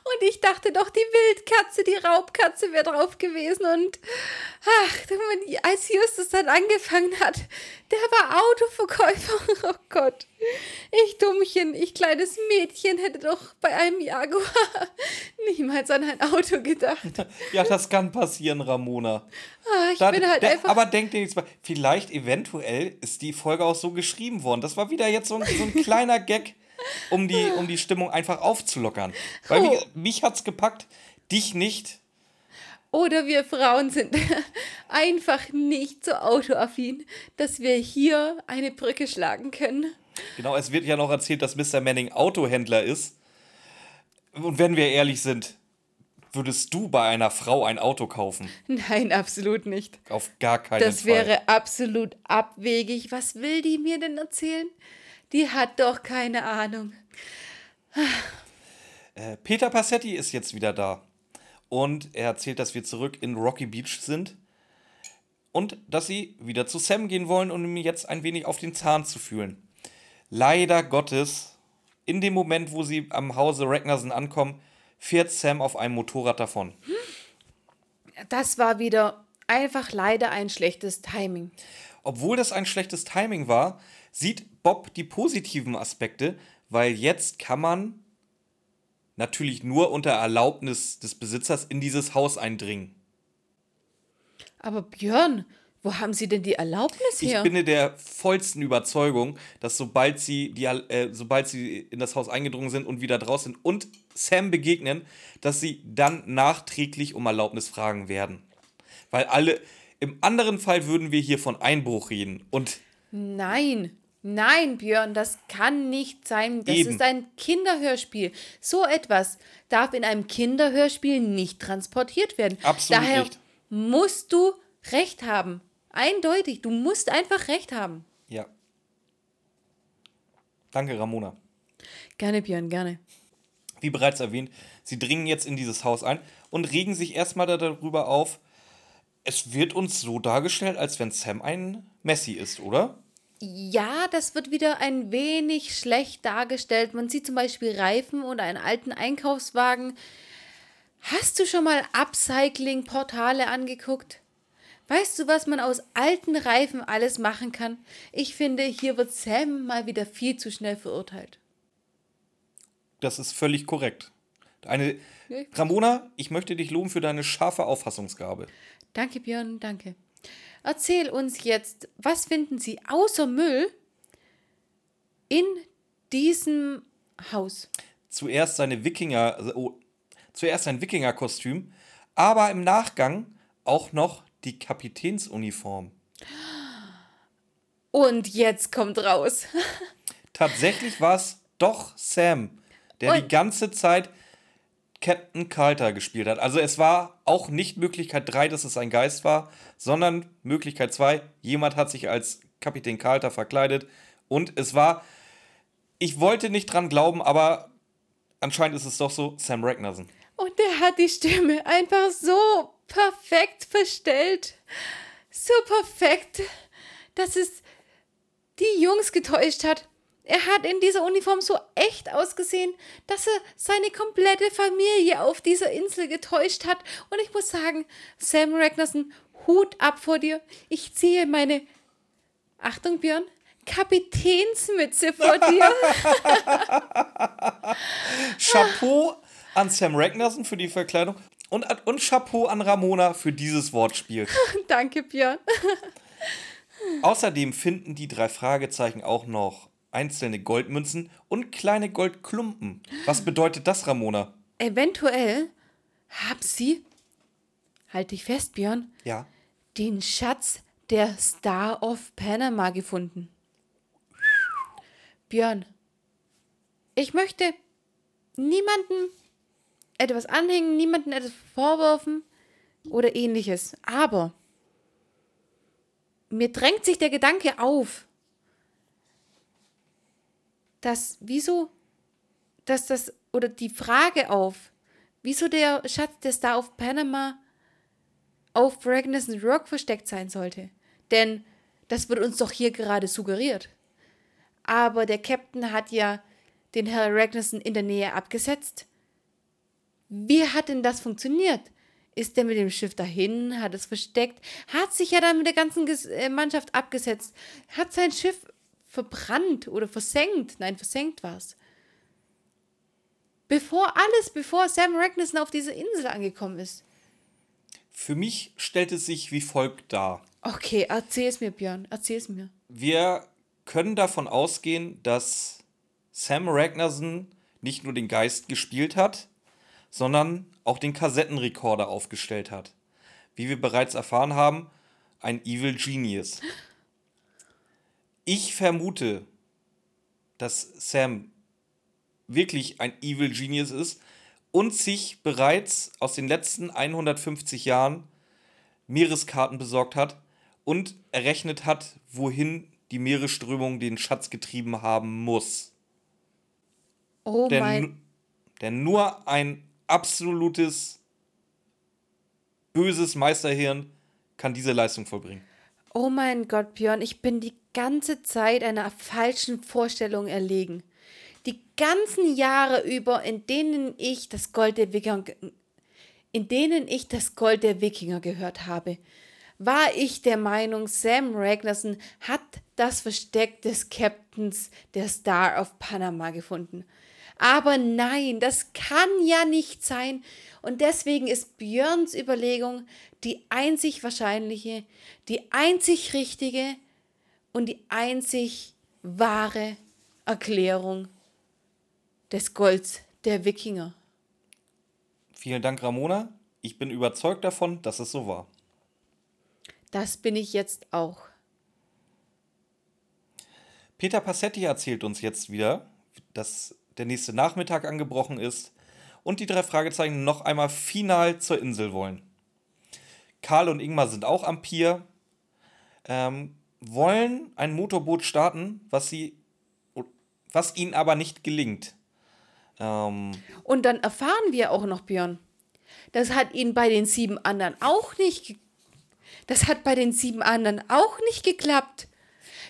Und ich dachte doch, die Wildkatze, die Raubkatze wäre drauf gewesen. Und ach, als Justus dann angefangen hat, der war Autoverkäufer. Oh Gott. Ich Dummchen, ich kleines Mädchen hätte doch bei einem Jaguar niemals an ein Auto gedacht. ja, das kann passieren, Ramona. Ah, ich Da- bin halt der- einfach. Aber denk dir nichts bei. Vielleicht, eventuell, ist die Folge auch so geschrieben worden. Das war wieder jetzt so ein, so ein kleiner Gag, um die, um die Stimmung einfach aufzulockern. Weil Oh. mich, mich hat's gepackt, dich nicht. Oder wir Frauen sind einfach nicht so autoaffin, dass wir hier eine Brücke schlagen können. Genau, es wird ja noch erzählt, dass Mr. Manning Autohändler ist. Und wenn wir ehrlich sind, würdest du bei einer Frau ein Auto kaufen? Nein, absolut nicht. Auf gar keinen Das Fall. wäre absolut abwegig. Was will die mir denn erzählen? Die hat doch keine Ahnung. Äh, Peter Passetti ist jetzt wieder da. Und er erzählt, dass wir zurück in Rocky Beach sind. Und dass sie wieder zu Sam gehen wollen, um ihm jetzt ein wenig auf den Zahn zu fühlen. Leider Gottes, in dem Moment, wo sie am Hause Ragnarsson ankommen, fährt Sam auf einem Motorrad davon. Das war wieder einfach leider ein schlechtes Timing. Obwohl das ein schlechtes Timing war, sieht Bob die positiven Aspekte, weil jetzt kann man natürlich nur unter Erlaubnis des Besitzers in dieses Haus eindringen. Aber Björn, wo haben Sie denn die Erlaubnis Ich her? bin in der vollsten Überzeugung, dass sobald sie, die, äh, sobald sie in das Haus eingedrungen sind und wieder draußen sind und Sam begegnen, dass sie dann nachträglich um Erlaubnis fragen werden. Weil alle, im anderen Fall würden wir hier von Einbruch reden. Und Nein, nein, Björn, das kann nicht sein. Das Eben. ist ein Kinderhörspiel. So etwas darf in einem Kinderhörspiel nicht transportiert werden. Absolut Daher nicht. musst du Recht haben. Eindeutig, du musst einfach Recht haben. ja. Danke, Ramona. Gerne, Björn, gerne. Wie bereits erwähnt, sie dringen jetzt in dieses Haus ein und regen sich erstmal darüber auf, es wird uns so dargestellt, als wenn Sam ein Messi ist, oder? Ja, das wird wieder ein wenig schlecht dargestellt. Man sieht zum Beispiel Reifen und einen alten Einkaufswagen. Hast du schon mal Upcycling-Portale angeguckt? Weißt du, was man aus alten Reifen alles machen kann? Ich finde, hier wird Sam mal wieder viel zu schnell verurteilt. Das ist völlig korrekt. Eine Ramona, ich möchte dich loben für deine scharfe Auffassungsgabe. Danke, Björn, danke. Erzähl uns jetzt, was finden Sie außer Müll in diesem Haus? zuerst seine Wikinger, also, oh, zuerst sein Wikingerkostüm, aber im Nachgang auch noch die Kapitänsuniform. Und jetzt kommt raus. Tatsächlich war es doch Sam, der Und- die ganze Zeit Captain Carter gespielt hat. Also es war auch nicht Möglichkeit 3, dass es ein Geist war, sondern Möglichkeit 2, jemand hat sich als Kapitän Carter verkleidet und es war, ich wollte nicht dran glauben, aber anscheinend ist es doch so, Sam Ragnarsson. Und er hat die Stimme einfach so perfekt verstellt. So perfekt, dass es die Jungs getäuscht hat. Er hat in dieser Uniform so echt ausgesehen, dass er seine komplette Familie auf dieser Insel getäuscht hat. Und ich muss sagen, Sam Ragnarsson, Hut ab vor dir. Ich ziehe meine, Achtung Björn, Kapitänsmütze vor dir. Chapeau an Sam Ragnarsson für die Verkleidung und, und Chapeau an Ramona für dieses Wortspiel. Danke Björn. Außerdem finden die drei Fragezeichen auch noch einzelne Goldmünzen und kleine Goldklumpen. Was bedeutet das, Ramona? Eventuell haben sie, halt dich fest, Björn, Ja. den Schatz der Star of Panama gefunden. Björn, ich möchte niemanden etwas anhängen, niemanden etwas vorwerfen oder ähnliches. Aber mir drängt sich der Gedanke auf, dass wieso, dass das, oder die Frage auf, wieso der Schatz der Star of Panama auf Ragnarsson Rock versteckt sein sollte. Denn das wird uns doch hier gerade suggeriert. Aber der Captain hat ja den Herr Ragnarsson in der Nähe abgesetzt. Wie hat denn das funktioniert? Ist der mit dem Schiff dahin, hat es versteckt, hat sich ja dann mit der ganzen äh, Mannschaft abgesetzt, hat sein Schiff verbrannt oder versenkt. Nein, versenkt war es. Bevor alles, bevor Sam Ragnarsson auf dieser Insel angekommen ist. Für mich stellt es sich wie folgt dar. Okay, erzähl es mir, Björn, erzähl es mir. Wir können davon ausgehen, dass Sam Ragnarsson nicht nur den Geist gespielt hat, sondern auch den Kassettenrekorder aufgestellt hat. Wie wir bereits erfahren haben, ein Evil Genius. Ich vermute, dass Sam wirklich ein Evil Genius ist und sich bereits aus den letzten 150 Jahren Meereskarten besorgt hat und errechnet hat, wohin die Meeresströmung den Schatz getrieben haben muss. Oh mein. Denn, denn nur ein absolutes böses Meisterhirn kann diese Leistung vollbringen. Oh mein Gott, Björn, ich bin die ganze Zeit einer falschen Vorstellung erlegen. Die ganzen Jahre über, in denen ich das Gold der Wikinger, in denen ich das Gold der Wikinger gehört habe, war ich der Meinung, Sam Ragnarsson hat das Versteck des Captains der Star of Panama gefunden. Aber nein, das kann ja nicht sein. Und deswegen ist Björns Überlegung die einzig wahrscheinliche, die einzig richtige und die einzig wahre Erklärung des Golds der Wikinger. Vielen Dank, Ramona. Ich bin überzeugt davon, dass es so war. Das bin ich jetzt auch. Peter Passetti erzählt uns jetzt wieder, dass der nächste Nachmittag angebrochen ist und die drei Fragezeichen noch einmal final zur Insel wollen. Karl und Ingmar sind auch am Pier, ähm, wollen ein Motorboot starten, was sie, was ihnen aber nicht gelingt. Ähm, Und dann erfahren wir auch noch, Björn, das hat ihnen bei den sieben anderen auch nicht, das hat bei den sieben anderen auch nicht geklappt.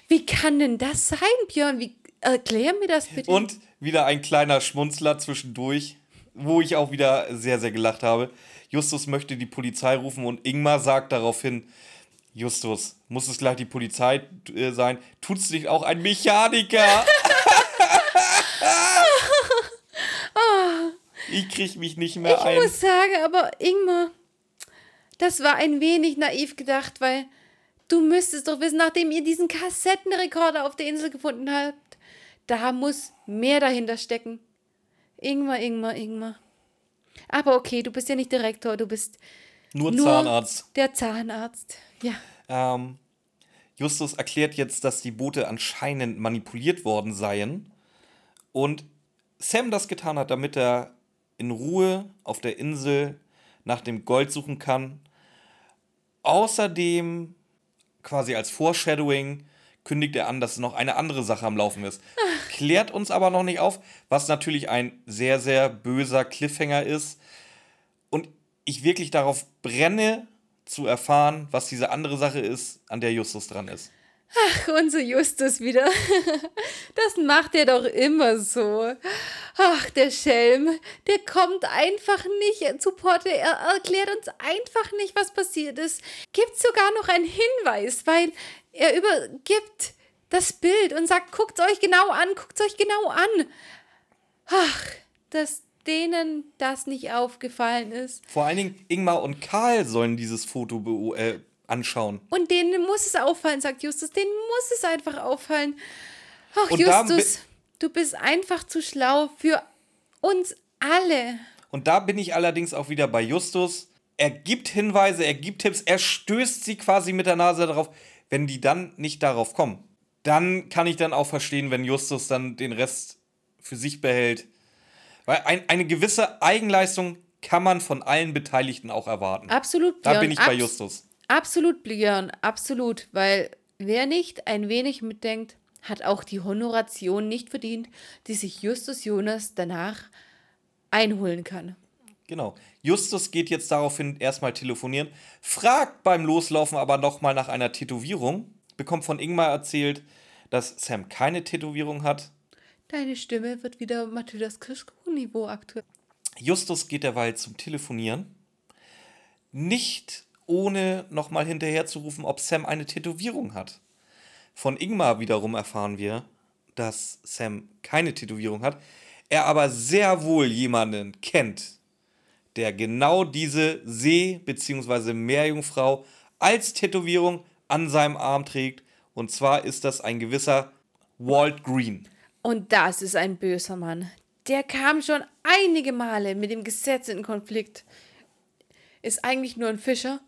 Wie kann denn das sein, Björn? Wie, erklär mir das bitte. und wieder ein kleiner Schmunzler zwischendurch, wo ich auch wieder sehr, sehr gelacht habe. Justus möchte die Polizei rufen und Ingmar sagt daraufhin, Justus, muss es gleich die Polizei äh, sein? Tut's nicht auch ein Mechaniker? ich krieg mich nicht mehr Ich ein. muss sagen, aber Ingmar, das war ein wenig naiv gedacht, weil du müsstest doch wissen, nachdem ihr diesen Kassettenrekorder auf der Insel gefunden habt, da muss mehr dahinter stecken. Ingmar, Ingmar, Ingmar. Aber okay, du bist ja nicht Direktor, du bist Nur, nur Zahnarzt. der Zahnarzt. Ja. Ähm, Justus erklärt jetzt, dass die Boote anscheinend manipuliert worden seien und Sam das getan hat, damit er in Ruhe auf der Insel nach dem Gold suchen kann. Außerdem, quasi als Foreshadowing, kündigt er an, dass noch eine andere Sache am Laufen ist. Klärt uns aber noch nicht auf, was natürlich ein sehr, sehr böser Cliffhanger ist. Und ich wirklich darauf brenne, zu erfahren, was diese andere Sache ist, an der Justus dran ist. Ach, unser Justus wieder. Das macht er doch immer so. Ach, der Schelm, der kommt einfach nicht zu Porte. Er erklärt uns einfach nicht, was passiert ist. Gibt sogar noch einen Hinweis, weil er übergibt das Bild und sagt, guckt euch genau an, guckt euch genau an. Ach, dass denen das nicht aufgefallen ist. Vor allen Dingen Ingmar und Karl sollen dieses Foto äh, anschauen. Und denen muss es auffallen, sagt Justus. Denen muss es einfach auffallen. Ach, Und Justus, du bist einfach zu schlau für uns alle. Und da bin ich allerdings auch wieder bei Justus. Er gibt Hinweise, er gibt Tipps, er stößt sie quasi mit der Nase darauf. Wenn die dann nicht darauf kommen, dann kann ich dann auch verstehen, wenn Justus dann den Rest für sich behält. Weil ein, eine gewisse Eigenleistung kann man von allen Beteiligten auch erwarten. Absolut, Da Björn. bin ich bei Justus. Absolut, Björn. Absolut. Weil wer nicht ein wenig mitdenkt, hat auch die Honoration nicht verdient, die sich Justus Jonas danach einholen kann. Genau. Justus geht jetzt daraufhin erstmal telefonieren, fragt beim Loslaufen aber nochmal nach einer Tätowierung, bekommt von Ingmar erzählt, dass Sam keine Tätowierung hat. Deine Stimme wird wieder Mathildas Kirschkuchen-Niveau aktuell. Justus geht derweil zum Telefonieren, nicht ohne nochmal hinterher zu rufen, ob Sam eine Tätowierung hat. Von Ingmar wiederum erfahren wir, dass Sam keine Tätowierung hat, er aber sehr wohl jemanden kennt, der genau diese See- bzw. Meerjungfrau als Tätowierung an seinem Arm trägt. Und zwar ist das ein gewisser Walt Green. Und das ist ein böser Mann. Der kam schon einige Male mit dem Gesetz in Konflikt. Ist eigentlich nur ein Fischer,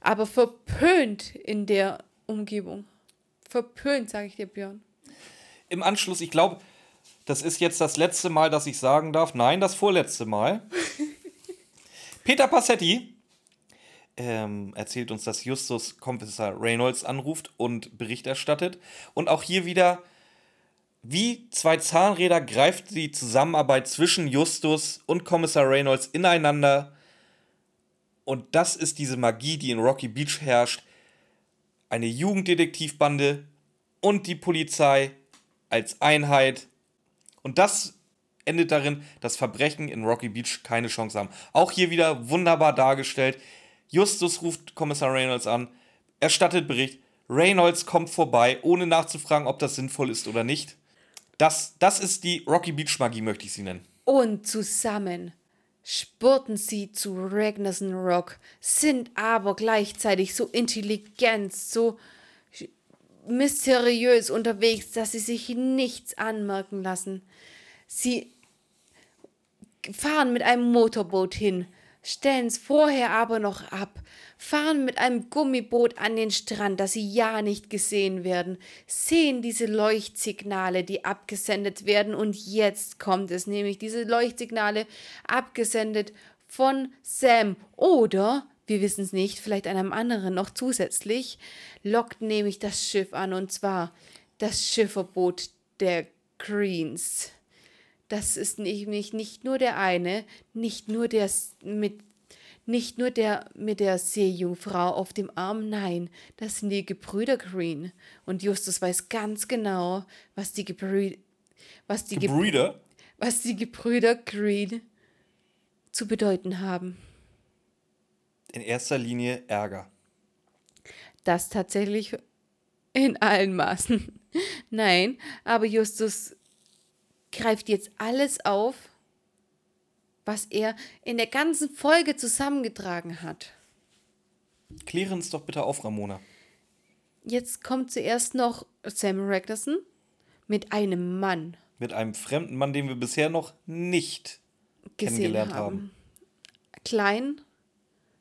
aber verpönt in der Umgebung. Verpönt, sage ich dir, Björn. Im Anschluss, ich glaube, das ist jetzt das letzte Mal, dass ich sagen darf. Nein, das vorletzte Mal. Peter Passetti ähm, erzählt uns, dass Justus Kommissar Reynolds anruft und Bericht erstattet. Und auch hier wieder, wie zwei Zahnräder greift die Zusammenarbeit zwischen Justus und Kommissar Reynolds ineinander. Und das ist diese Magie, die in Rocky Beach herrscht. Eine Jugenddetektivbande und die Polizei als Einheit. Und das endet darin, dass Verbrechen in Rocky Beach keine Chance haben. Auch hier wieder wunderbar dargestellt. Justus ruft Kommissar Reynolds an, erstattet Bericht. Reynolds kommt vorbei, ohne nachzufragen, ob das sinnvoll ist oder nicht. Das, das ist die Rocky Beach Magie, möchte ich sie nennen. Und zusammen spurten sie zu Ragnarsson Rock, sind aber gleichzeitig so intelligent, so mysteriös unterwegs, dass sie sich nichts anmerken lassen. Sie fahren mit einem Motorboot hin, stellen es vorher aber noch ab, fahren mit einem Gummiboot an den Strand, dass sie ja nicht gesehen werden, sehen diese Leuchtsignale, die abgesendet werden und jetzt kommt es nämlich, diese Leuchtsignale abgesendet von Sam oder wir wissen es nicht, vielleicht einem anderen noch zusätzlich, lockt nämlich das Schiff an und zwar das Schifferboot der Greens. Das ist nicht, nicht, nur der eine, nicht nur der mit nicht nur der mit der Seejungfrau auf dem Arm, nein, das sind die Gebrüder Green. Und Justus weiß ganz genau, was die Gebrüder, was die, Ge Brüder? was die Gebrüder Green zu bedeuten haben. In erster Linie Ärger. Das tatsächlich in allen Maßen. Nein, aber Justus greift jetzt alles auf, was er in der ganzen Folge zusammengetragen hat. Kläre uns doch bitte auf, Ramona. Jetzt kommt zuerst noch Sam Ragnarsson mit einem Mann. Mit einem fremden Mann, den wir bisher noch nicht kennengelernt haben. haben. Klein,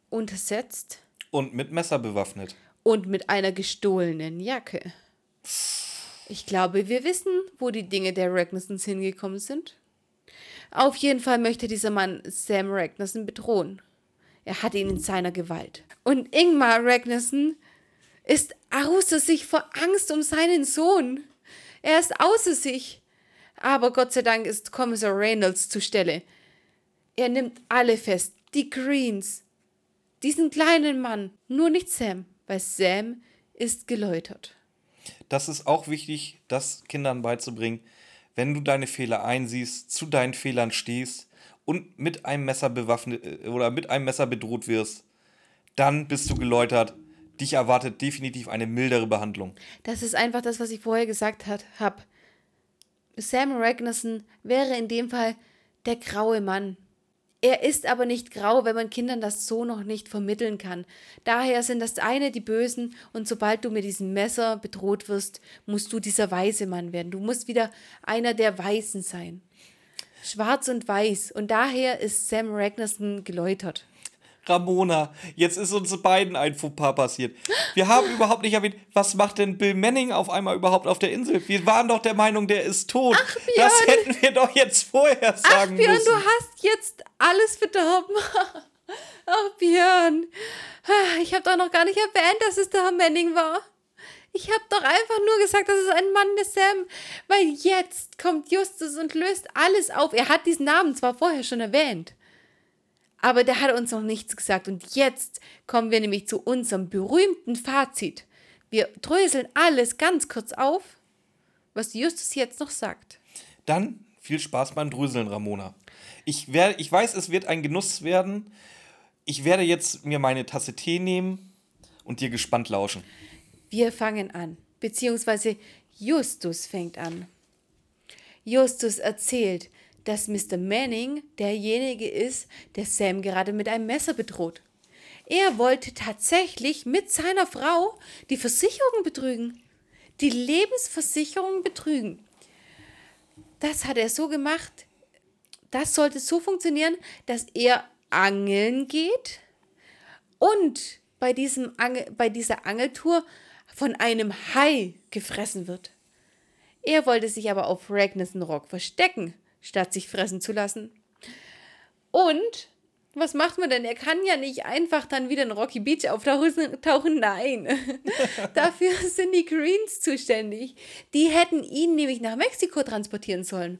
untersetzt Und mit Messer bewaffnet. und mit einer gestohlenen Jacke. Ich glaube, wir wissen, wo die Dinge der Ragnarssons hingekommen sind. Auf jeden Fall möchte dieser Mann Sam Ragnarsson bedrohen. Er hat ihn in seiner Gewalt. Und Ingmar Ragnarsson ist außer sich vor Angst um seinen Sohn. Er ist außer sich. Aber Gott sei Dank ist Kommissar Reynolds zur Stelle. Er nimmt alle fest, die Greens, diesen kleinen Mann, nur nicht Sam, weil Sam ist geläutert. Das ist auch wichtig, das Kindern beizubringen. Wenn du deine Fehler einsiehst, zu deinen Fehlern stehst und mit einem Messer bewaffnet äh, oder mit einem Messer bedroht wirst, dann bist du geläutert. Dich erwartet definitiv eine mildere Behandlung. Das ist einfach das, was ich vorher gesagt habe. Sam Ragnarsson wäre in dem Fall der graue Mann. Er ist aber nicht grau, wenn man Kindern das so noch nicht vermitteln kann. Daher sind das eine die Bösen und sobald du mit diesem Messer bedroht wirst, musst du dieser weiße Mann werden. Du musst wieder einer der Weißen sein. Schwarz und weiß. Und daher ist Sam Ragnarsson geläutert. Ramona, jetzt ist uns beiden ein Fauxpas passiert. Wir haben überhaupt nicht erwähnt, was macht denn Bill Manning auf einmal überhaupt auf der Insel? Wir waren doch der Meinung, der ist tot. Ach, das Björn. hätten wir doch jetzt vorher Ach, sagen Björn, müssen. du hast jetzt alles verdorben. Ach, Björn. Ich habe doch noch gar nicht erwähnt, dass es der Herr Manning war. Ich habe doch einfach nur gesagt, das ist ein Mann des Sam. Weil jetzt kommt Justus und löst alles auf. Er hat diesen Namen zwar vorher schon erwähnt. Aber der hat uns noch nichts gesagt. Und jetzt kommen wir nämlich zu unserem berühmten Fazit. Wir dröseln alles ganz kurz auf, was Justus jetzt noch sagt. Dann viel Spaß beim Dröseln, Ramona. Ich, werde, ich weiß, es wird ein Genuss werden. Ich werde jetzt mir meine Tasse Tee nehmen und dir gespannt lauschen. Wir fangen an, beziehungsweise Justus fängt an. Justus erzählt, dass Mr. Manning derjenige ist, der Sam gerade mit einem Messer bedroht. Er wollte tatsächlich mit seiner Frau die Versicherung betrügen, die Lebensversicherung betrügen. Das hat er so gemacht, das sollte so funktionieren, dass er angeln geht und bei, diesem Angel, bei dieser Angeltour von einem Hai gefressen wird. Er wollte sich aber auf Ragnarsson Rock verstecken, statt sich fressen zu lassen. Und was macht man denn? Er kann ja nicht einfach dann wieder in Rocky Beach auftauchen. Nein. Dafür sind die Greens zuständig. Die hätten ihn nämlich nach Mexiko transportieren sollen.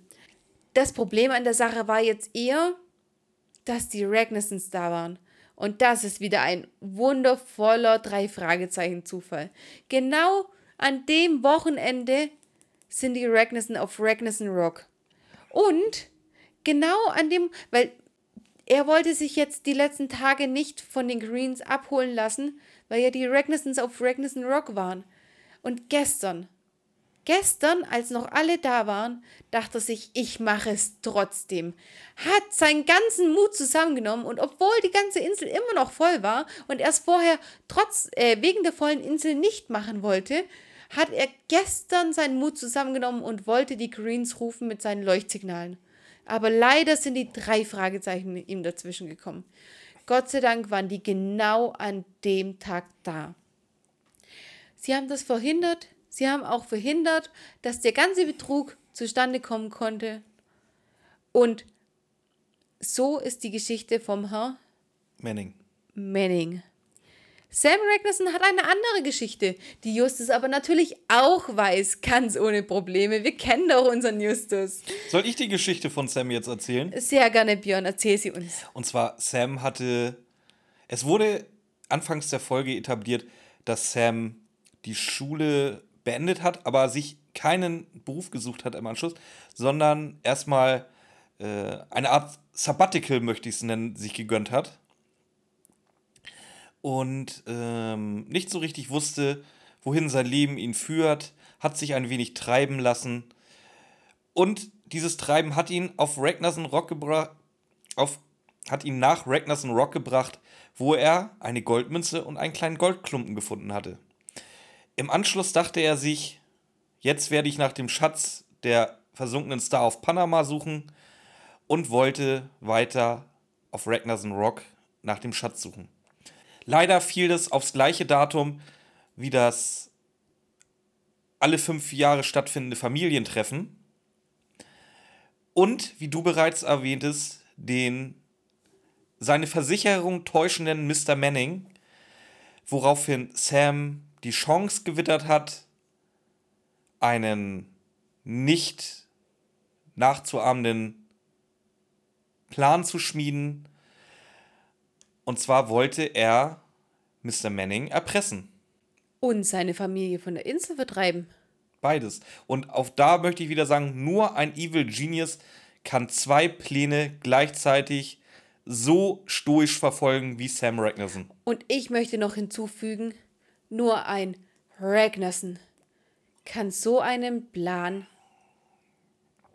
Das Problem an der Sache war jetzt eher, dass die Ragnarsons da waren. Und das ist wieder ein wundervoller Drei-Fragezeichen-Zufall. Genau an dem Wochenende sind die Ragnarsson auf Ragnarsson Rock. Und genau an dem, weil er wollte sich jetzt die letzten Tage nicht von den Greens abholen lassen, weil ja die Ragnarsons auf Ragnarsson Rock waren. Und gestern, gestern, als noch alle da waren, dachte er sich, ich mache es trotzdem. Hat seinen ganzen Mut zusammengenommen und obwohl die ganze Insel immer noch voll war und er es vorher trotz, äh, wegen der vollen Insel nicht machen wollte, hat er gestern seinen Mut zusammengenommen und wollte die Greens rufen mit seinen Leuchtsignalen. Aber leider sind die drei Fragezeichen ihm dazwischen gekommen. Gott sei Dank waren die genau an dem Tag da. Sie haben das verhindert. Sie haben auch verhindert, dass der ganze Betrug zustande kommen konnte. Und so ist die Geschichte vom Herr Manning. Manning. Sam Ragnarsson hat eine andere Geschichte, die Justus aber natürlich auch weiß, ganz ohne Probleme. Wir kennen doch unseren Justus. Soll ich die Geschichte von Sam jetzt erzählen? Sehr gerne, Björn, erzähl sie uns. Und zwar, Sam hatte. Es wurde anfangs der Folge etabliert, dass Sam die Schule beendet hat, aber sich keinen Beruf gesucht hat im Anschluss, sondern erstmal äh, eine Art Sabbatical, möchte ich es nennen, sich gegönnt hat. Und ähm, nicht so richtig wusste, wohin sein Leben ihn führt, hat sich ein wenig treiben lassen. Und dieses Treiben hat ihn auf Ragnarsson Rock gebracht, auf, hat ihn nach Ragnarsson Rock gebracht, wo er eine Goldmünze und einen kleinen Goldklumpen gefunden hatte. Im Anschluss dachte er sich, jetzt werde ich nach dem Schatz der versunkenen Star auf Panama suchen und wollte weiter auf Ragnarsson Rock nach dem Schatz suchen. Leider fiel das aufs gleiche Datum wie das alle fünf Jahre stattfindende Familientreffen. Und, wie du bereits erwähntest, den seine Versicherung täuschenden Mr. Manning, woraufhin Sam die Chance gewittert hat, einen nicht nachzuahmenden Plan zu schmieden. Und zwar wollte er Mr. Manning erpressen. Und seine Familie von der Insel vertreiben. Beides. Und auf da möchte ich wieder sagen, nur ein Evil Genius kann zwei Pläne gleichzeitig so stoisch verfolgen wie Sam Ragnarsson. Und ich möchte noch hinzufügen, nur ein Ragnarsson kann so einen Plan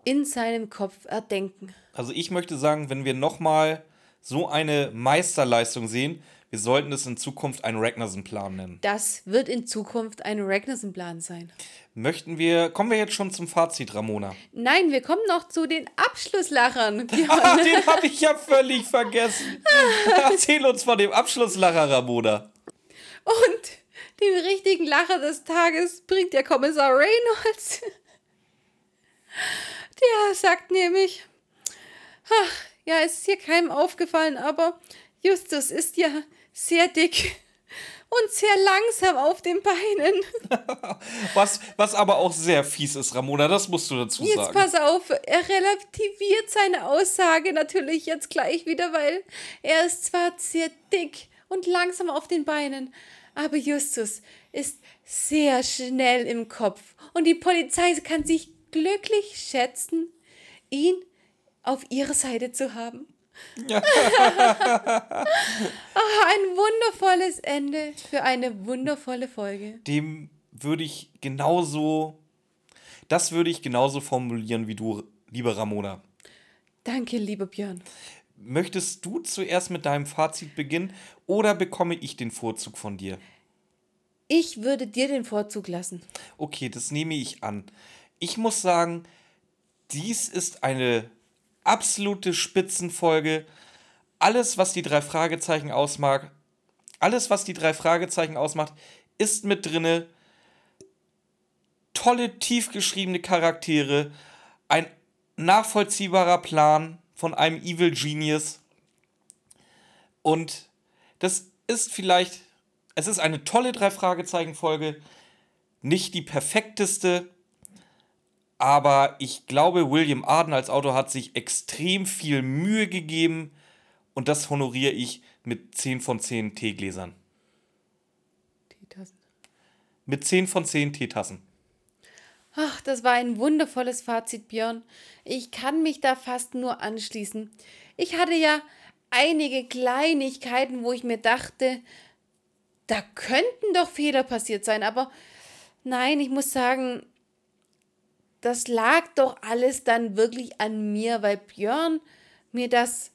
in seinem Kopf erdenken. Also ich möchte sagen, wenn wir nochmal so eine Meisterleistung sehen, wir sollten es in Zukunft einen Ragnarsson-Plan nennen. Das wird in Zukunft ein Ragnarsson-Plan sein. Möchten wir, kommen wir jetzt schon zum Fazit, Ramona? Nein, wir kommen noch zu den Abschlusslachern. Ah, den habe ich ja völlig vergessen. Erzähl uns von dem Abschlusslacher, Ramona. Und den richtigen Lacher des Tages bringt der Kommissar Reynolds. Der sagt nämlich, ach, ja, es ist hier keinem aufgefallen, aber Justus ist ja sehr dick und sehr langsam auf den Beinen. Was, was aber auch sehr fies ist, Ramona, das musst du dazu Jetzt sagen. pass auf, er relativiert seine Aussage natürlich jetzt gleich wieder, weil er ist zwar sehr dick und langsam auf den Beinen, aber Justus ist sehr schnell im Kopf und die Polizei kann sich glücklich schätzen, ihn auf ihrer Seite zu haben. Ah, ein wundervolles Ende für eine wundervolle Folge. Dem würde ich genauso, das würde ich genauso formulieren wie du, liebe Ramona. Danke, lieber Björn. Möchtest du zuerst mit deinem Fazit beginnen oder bekomme ich den Vorzug von dir? Ich würde dir den Vorzug lassen. Okay, das nehme ich an. Ich muss sagen, dies ist eine absolute Spitzenfolge. Alles, was die drei Fragezeichen ausmacht, alles, was die drei Fragezeichen ausmacht, ist mit drinne. Tolle, tiefgeschriebene Charaktere, ein nachvollziehbarer Plan von einem Evil Genius. Und das ist vielleicht, es ist eine tolle drei Fragezeichen Folge, nicht die perfekteste, aber ich glaube, William Arden als Autor hat sich extrem viel Mühe gegeben und das honoriere ich mit 10 von 10 Teegläsern. Teetassen. Mit 10 von 10 Teetassen. Ach, das war ein wundervolles Fazit, Björn. Ich kann mich da fast nur anschließen. Ich hatte ja einige Kleinigkeiten, wo ich mir dachte, da könnten doch Fehler passiert sein, aber nein, ich muss sagen, das lag doch alles dann wirklich an mir, weil Björn mir das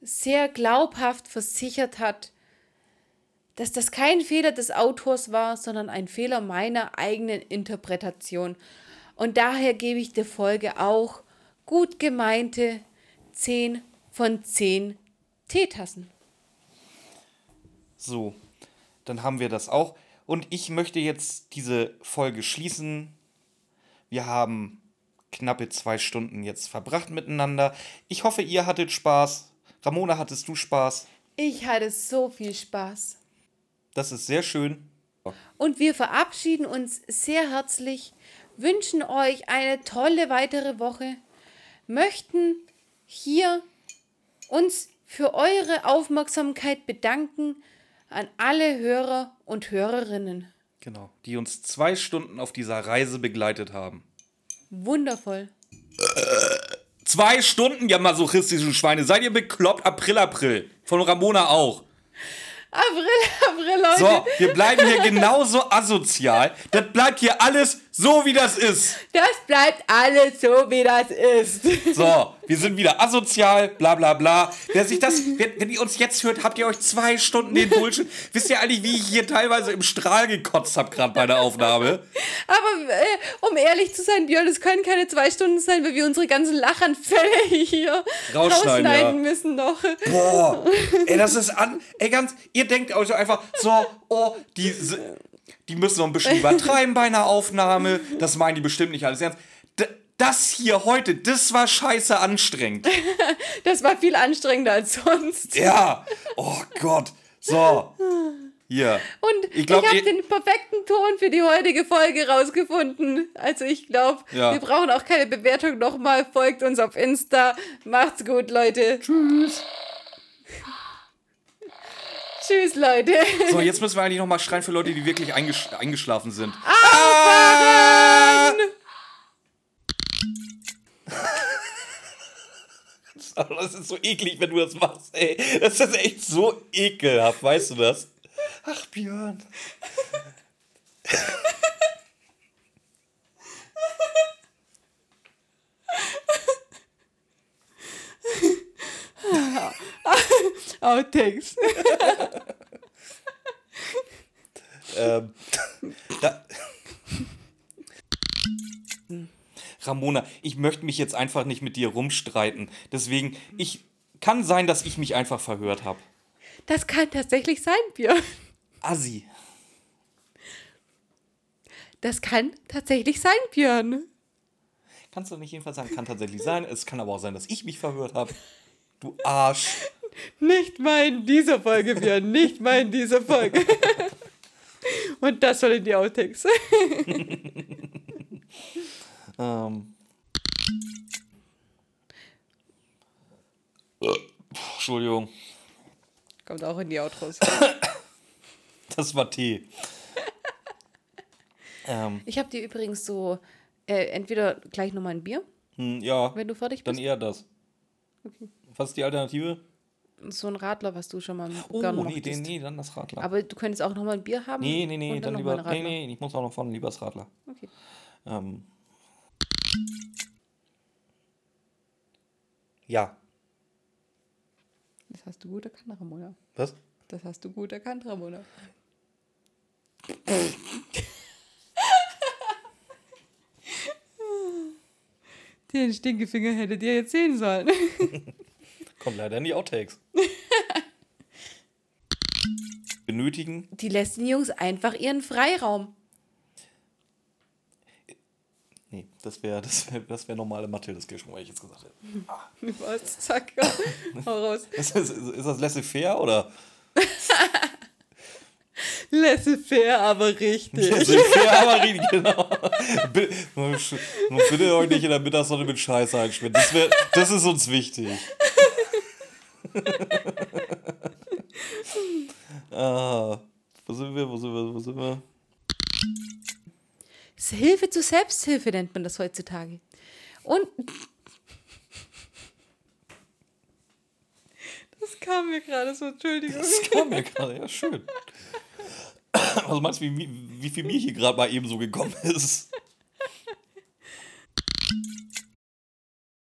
sehr glaubhaft versichert hat, dass das kein Fehler des Autors war, sondern ein Fehler meiner eigenen Interpretation. Und daher gebe ich der Folge auch gut gemeinte 10 von 10 Teetassen. So, dann haben wir das auch. Und ich möchte jetzt diese Folge schließen. Wir haben knappe zwei Stunden jetzt verbracht miteinander. Ich hoffe, ihr hattet Spaß. Ramona, hattest du Spaß? Ich hatte so viel Spaß. Das ist sehr schön. Und wir verabschieden uns sehr herzlich, wünschen euch eine tolle weitere Woche, möchten hier uns für eure Aufmerksamkeit bedanken an alle Hörer und Hörerinnen. Genau, die uns zwei Stunden auf dieser Reise begleitet haben. Wundervoll. Zwei Stunden, ja masochistische Schweine. Seid ihr bekloppt? April, April. Von Ramona auch. April, April, Leute. So, wir bleiben hier genauso asozial. Das bleibt hier alles so, wie das ist. Das bleibt alles so, wie das ist. So, wir sind wieder asozial, bla bla bla. Wer sich das, wenn, wenn ihr uns jetzt hört, habt ihr euch zwei Stunden den Bullshit. Wisst ihr eigentlich, wie ich hier teilweise im Strahl gekotzt habe, gerade bei der Aufnahme? Aber äh, um ehrlich zu sein, Björn, es können keine zwei Stunden sein, weil wir unsere ganzen Lachanfälle hier Rausschneiden, ja. müssen noch. Boah, ey, das ist an. Ey, ganz, ihr denkt euch einfach so, oh, die, die müssen noch ein bisschen übertreiben bei einer Aufnahme. Das meinen die bestimmt nicht alles ernst. D das hier heute, das war scheiße anstrengend. Das war viel anstrengender als sonst. Ja, oh Gott. So, hier. Und ich, Ich habe den perfekten Ton für die heutige Folge rausgefunden. Also ich glaube, Ja. wir brauchen auch keine Bewertung nochmal. Folgt uns auf Insta. Macht's gut, Leute. Tschüss. Tschüss, Leute. So, jetzt müssen wir eigentlich noch mal schreien für Leute, die wirklich eingesch eingeschlafen sind. Aufwachen! Das ist so eklig, wenn du das machst, ey. Das ist echt so ekelhaft, weißt du das? Ach, Björn. Outtakes. Ähm, da, Ramona, ich möchte mich jetzt einfach nicht mit dir rumstreiten. Deswegen, ich kann sein, dass ich mich einfach verhört habe. Das kann tatsächlich sein, Björn. Assi. Das kann tatsächlich sein, Björn. Kannst du nicht jedenfalls sagen, kann tatsächlich sein. Es kann aber auch sein, dass ich mich verhört habe. Du Arsch. Nicht mal in dieser Folge, Björn. Nicht mal in dieser Folge. Und das soll in die Outtakes. Ähm. Entschuldigung, Kommt auch in die Outros. das war Tee. ähm, Ich habe dir übrigens so äh, entweder gleich nochmal ein Bier, hm, ja, wenn du fertig dann bist. eher das. Was ist die Alternative? So ein Radler, was du schon mal Oh, gerne nee, mochtest. den, nee, dann das Radler. Aber du könntest auch nochmal ein Bier haben. nee, nee, nee, dann noch lieber. Nee, nee, ich muss auch noch vorne lieber das Radler. Okay. Ähm. Ja. Das hast du gut erkannt, Ramona. Was? Das hast du gut erkannt, Ramona. Den Stinkefinger hättet ihr jetzt sehen sollen. Kommt leider in die Outtakes. Benötigen. Die lässt den Jungs einfach ihren Freiraum. Nee, das wäre das wär, das wär normale Mathildes-Kirschen, wo ich jetzt gesagt hätte. Was? Zack. Hau raus. Ist das, ist das laissez-faire oder? Laissez-faire, aber richtig. Laissez-faire, aber richtig, genau. Bitte, bitte euch nicht in der Mittagssonne mit Scheiße einschmieren. Das, wär, das ist uns wichtig. ah, wo sind wir, wo sind wir, wo sind wir? Hilfe zur Selbsthilfe nennt man das heutzutage. Und das kam mir gerade so, Entschuldigung. Das kam mir gerade, ja schön. Was meinst du, wie, wie viel mir hier gerade mal eben so gekommen ist?